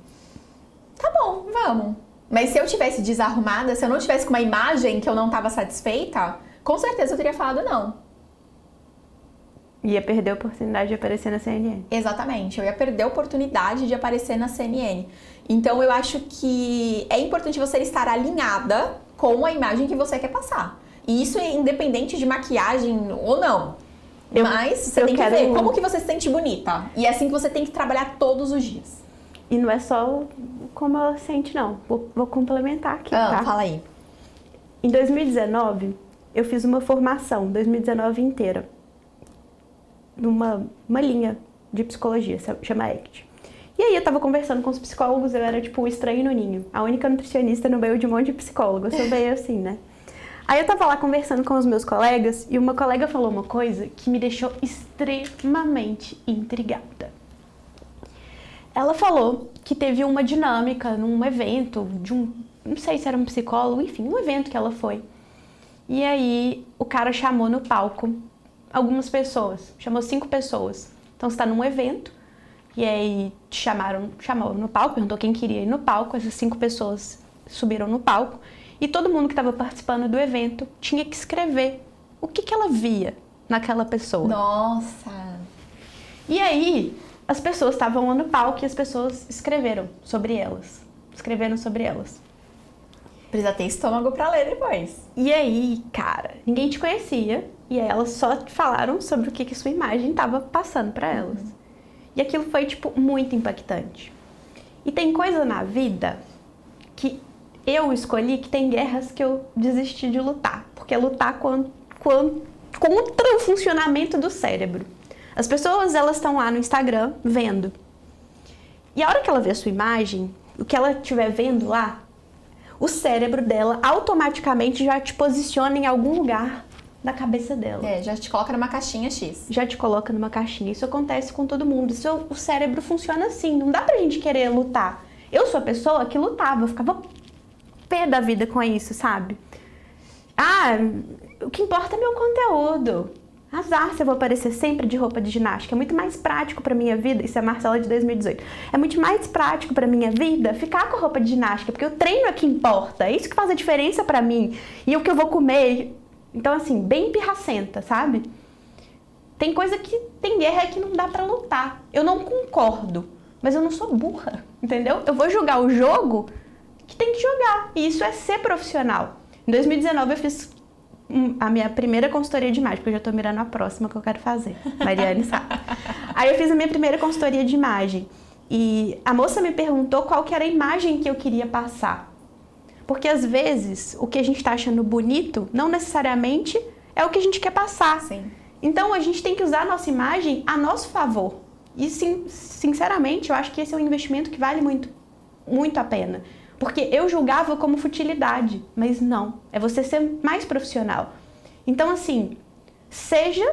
tá bom, vamos. Mas se eu tivesse desarrumada, se eu não tivesse com uma imagem que eu não tava satisfeita, com certeza eu teria falado não. Ia perder a oportunidade de aparecer na CNN. Exatamente, eu ia perder a oportunidade de aparecer na CNN. Então eu acho que é importante você estar alinhada com a imagem que você quer passar. E isso é independente de maquiagem ou não. Eu- Mas você tem que ver como que você se sente bonita. E é assim que você tem que trabalhar todos os dias. E não é só como ela sente, não. Vou, vou complementar aqui, Ah, tá? fala aí. Em 2019, eu fiz uma formação, 2019 inteira, numa uma linha de psicologia, chama ACT. E aí eu tava conversando com os psicólogos, eu era tipo o estranho no ninho, a única nutricionista no meio de um monte de psicólogos, eu sou assim, né? Aí eu tava lá conversando com os meus colegas e uma colega falou uma coisa que me deixou extremamente intrigada. Ela falou que teve uma dinâmica num evento de um, não sei se era um psicólogo, enfim, um evento que ela foi. E aí o cara chamou no palco algumas pessoas, chamou cinco pessoas. Então você tá num evento e aí te chamaram, chamou no palco, perguntou quem queria ir no palco, essas cinco pessoas subiram no palco e todo mundo que estava participando do evento tinha que escrever o que, que ela via naquela pessoa. Nossa. E aí, as pessoas estavam lá no palco e as pessoas escreveram sobre elas. Escreveram sobre elas. Precisa ter estômago pra ler depois. E aí, cara, ninguém te conhecia e aí elas só falaram sobre o que, que sua imagem estava passando pra elas. E aquilo foi, tipo, muito impactante. E tem coisa na vida que eu escolhi que tem guerras que eu desisti de lutar, porque é lutar com, com, contra o funcionamento do cérebro. As pessoas elas estão lá no Instagram vendo. E a hora que ela vê a sua imagem, o que ela estiver vendo lá, o cérebro dela automaticamente já te posiciona em algum lugar da cabeça dela. É, já te coloca numa caixinha X. Já te coloca numa caixinha. Isso acontece com todo mundo. Isso, o cérebro funciona assim. Não dá pra gente querer lutar. Eu sou a pessoa que lutava, eu ficava pé da vida com isso, sabe? Ah, o que importa é meu conteúdo. Azar se eu vou aparecer sempre de roupa de ginástica. É muito mais prático para minha vida. Isso é Marcela de 2018. É muito mais prático para minha vida ficar com roupa de ginástica, porque o treino é que importa. É isso que faz a diferença para mim. E o que eu vou comer. Então, assim, bem pirracenta, sabe? Tem coisa que tem guerra que não dá para lutar. Eu não concordo, mas eu não sou burra, entendeu? Eu vou jogar o jogo que tem que jogar. E isso é ser profissional. Em 2019 eu fiz a minha primeira consultoria de imagem, porque eu já tô mirando a próxima que eu quero fazer. Mariane sabe. Aí eu fiz a minha primeira consultoria de imagem. E a moça me perguntou qual que era a imagem que eu queria passar. Porque às vezes o que a gente está achando bonito não necessariamente é o que a gente quer passar. Sim. Então a gente tem que usar a nossa imagem a nosso favor. E sim, sinceramente, eu acho que esse é um investimento que vale muito, muito a pena. Porque eu julgava como futilidade, mas não. É você ser mais profissional. Então, assim, seja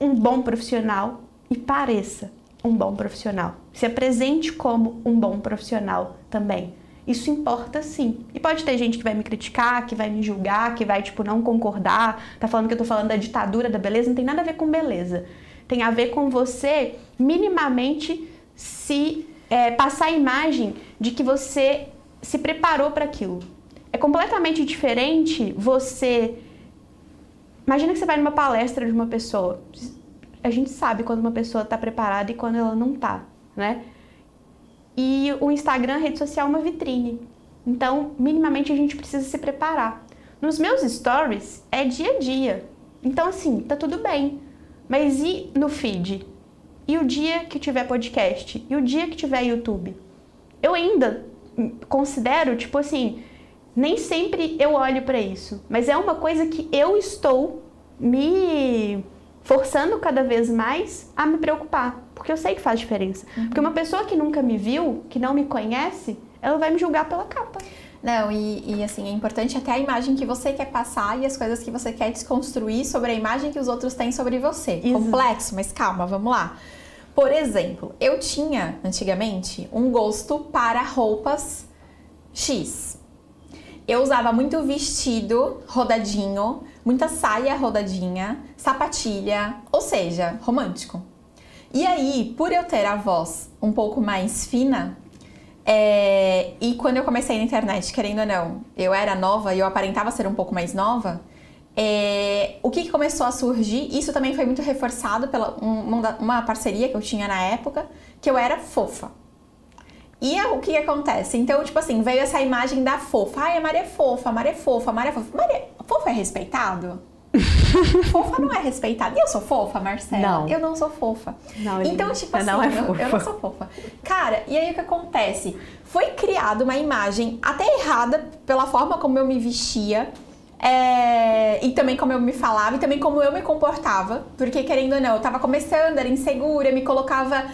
um bom profissional e pareça um bom profissional. Se apresente como um bom profissional também. Isso importa sim. E pode ter gente que vai me criticar, que vai me julgar, que vai, tipo, não concordar, tá falando que eu tô falando da ditadura da beleza, não tem nada a ver com beleza. Tem a ver com você minimamente se é, passar a imagem de que você se preparou para aquilo. É completamente diferente você. Imagina que você vai numa palestra de uma pessoa. A gente sabe quando uma pessoa está preparada e quando ela não está, né? E o Instagram, rede social, é uma vitrine. Então, minimamente a gente precisa se preparar. Nos meus stories é dia a dia. Então, assim, tá tudo bem. Mas e no feed? E o dia que tiver podcast? E o dia que tiver YouTube? Eu ainda considero, tipo assim, nem sempre eu olho para isso, mas é uma coisa que eu estou me forçando cada vez mais a me preocupar, porque eu sei que faz diferença. Uhum. Porque uma pessoa que nunca me viu, que não me conhece, ela vai me julgar pela capa. Não, e, e, assim, é importante até a imagem que você quer passar e as coisas que você quer desconstruir sobre a imagem que os outros têm sobre você. Exato. Complexo, mas calma, vamos lá. Por exemplo, eu tinha antigamente um gosto para roupas X. Eu usava muito vestido rodadinho, muita saia rodadinha, sapatilha, ou seja, romântico. E aí, por eu ter a voz um pouco mais fina, é, e quando eu comecei na internet, querendo ou não, eu era nova e eu aparentava ser um pouco mais nova, é, o que, começou a surgir, isso também foi muito reforçado pela uma, uma, parceria que eu tinha na época, que eu era fofa. E o que, que, acontece? Então, tipo assim, veio essa imagem da fofa. Ai, a Maria é fofa, a Maria é fofa, a Maria é fofa. Maria, fofa é respeitado? fofa não é respeitada. E eu sou fofa, Marcela? Não. Eu não sou fofa. Não, então, tipo assim, não é eu, eu, não sou fofa. Cara, e aí o que acontece? Foi criada uma imagem até errada pela forma como eu me vestia é, e também como eu me falava, e também como eu me comportava, porque querendo ou não, eu tava começando, era insegura, me colocava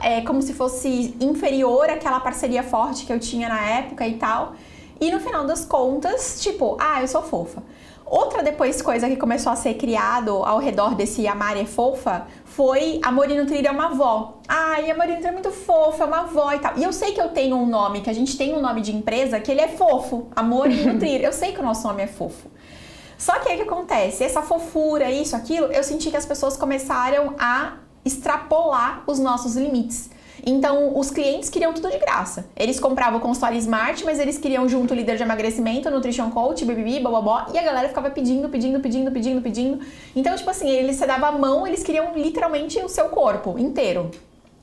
é, como se fosse inferior àquela parceria forte que eu tinha na época e tal. E no final das contas, tipo, ah, eu sou fofa. Outra depois coisa que começou a ser criado ao redor desse Amar é fofa foi Amor e Nutrir é uma avó. Ai, Amor e Nutrir é muito fofa, é uma avó e tal. E eu sei que eu tenho um nome, que a gente tem um nome de empresa, que ele é fofo, Amor e Nutrir. Eu sei que o nosso nome é fofo. Só que aí o que acontece? Essa fofura, isso, aquilo, eu senti que as pessoas começaram a extrapolar os nossos limites. Então, os clientes queriam tudo de graça. Eles compravam o consultório Smart, mas eles queriam junto líder de emagrecimento, nutrition coach, bibibi, bababó, e a galera ficava pedindo, pedindo, pedindo, pedindo, pedindo. Então, tipo assim, eles se davam a mão, eles queriam literalmente o seu corpo inteiro.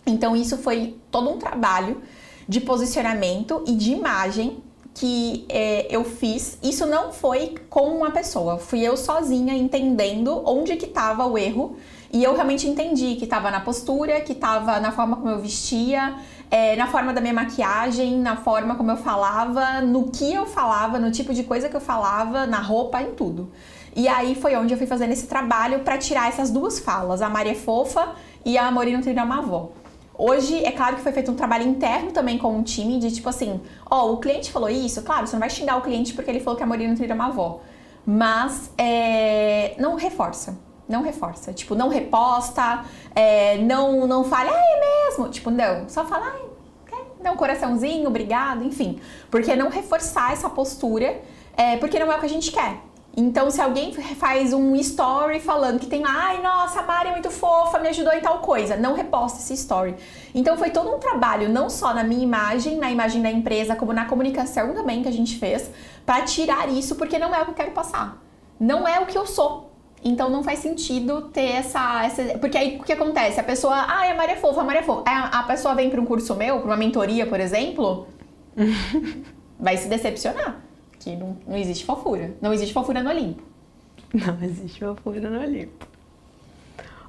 Então, isso foi todo um trabalho de posicionamento e de imagem que é, eu fiz, isso não foi com uma pessoa, fui eu sozinha entendendo onde que estava o erro E eu realmente entendi que tava na postura, que tava na forma como eu vestia, é, na forma da minha maquiagem, na forma como eu falava, no que eu falava, no tipo de coisa que eu falava, na roupa, em tudo. E aí foi onde eu fui fazendo esse trabalho para tirar essas duas falas, a Maria Fofa e a Amorino Trilha uma avó. Hoje, é claro que foi feito um trabalho interno também com o time, de tipo assim, ó, oh, o cliente falou isso, claro, você não vai xingar o cliente porque ele falou que a Morina Trilha é uma. Mas é, não reforça. Não reforça. Tipo, não reposta, é, não, não fale, ah, é mesmo. Tipo, não. Só fala, ah, dá um coraçãozinho, obrigado, enfim. Porque não reforçar essa postura, é, porque não é o que a gente quer. Então, se alguém faz um story falando que tem, ai, nossa, a Mari é muito fofa, me ajudou em tal coisa, não reposta esse story. Então, foi todo um trabalho, não só na minha imagem, na imagem da empresa, como na comunicação também que a gente fez, para tirar isso, porque não é o que eu quero passar. Não é o que eu sou. Então, não faz sentido ter essa. essa porque aí o que acontece? A pessoa, ai, a Maria é fofa, a Maria é fofa. A, a pessoa vem para um curso meu, para uma mentoria, por exemplo, vai se decepcionar que não, não existe fofura. Não existe fofura no Olimpo. Não existe fofura no Olimpo.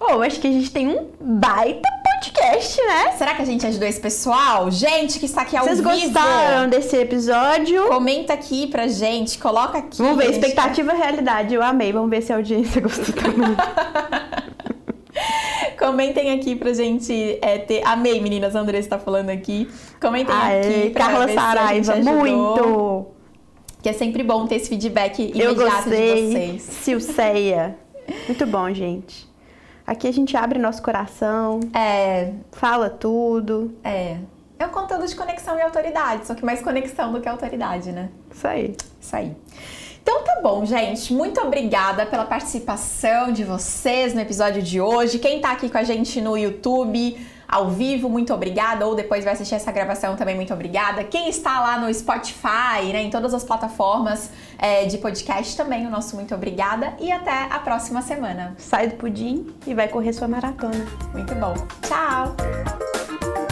Oh, acho que a gente tem um baita podcast, né? Será que a gente ajudou esse pessoal? Gente que está aqui ao Vocês vivo. Vocês gostaram desse episódio? Comenta aqui pra gente, coloca aqui. Vamos ver, expectativa e realidade. Eu amei. Vamos ver se a audiência gostou também. Comentem aqui pra gente é, ter. Amei, meninas. A Andressa tá falando aqui. Comentem Aê, aqui. Pra Carla Saraiva, muito! Que é sempre bom ter esse feedback imediato Eu gostei. de vocês. Silceia. Muito bom, gente. Aqui a gente abre nosso coração. É. Fala tudo. É. É um conteúdo de conexão e autoridade, só que mais conexão do que autoridade, né? Isso aí. Isso aí. Então tá bom, gente. Muito obrigada pela participação de vocês no episódio de hoje. Quem tá aqui com a gente no YouTube, ao vivo, muito obrigada, ou depois vai assistir essa gravação também, muito obrigada. Quem está lá no Spotify, né, em todas as plataformas é, de podcast também, o nosso muito obrigada e até a próxima semana. Sai do pudim e vai correr sua maratona. Muito bom. Tchau!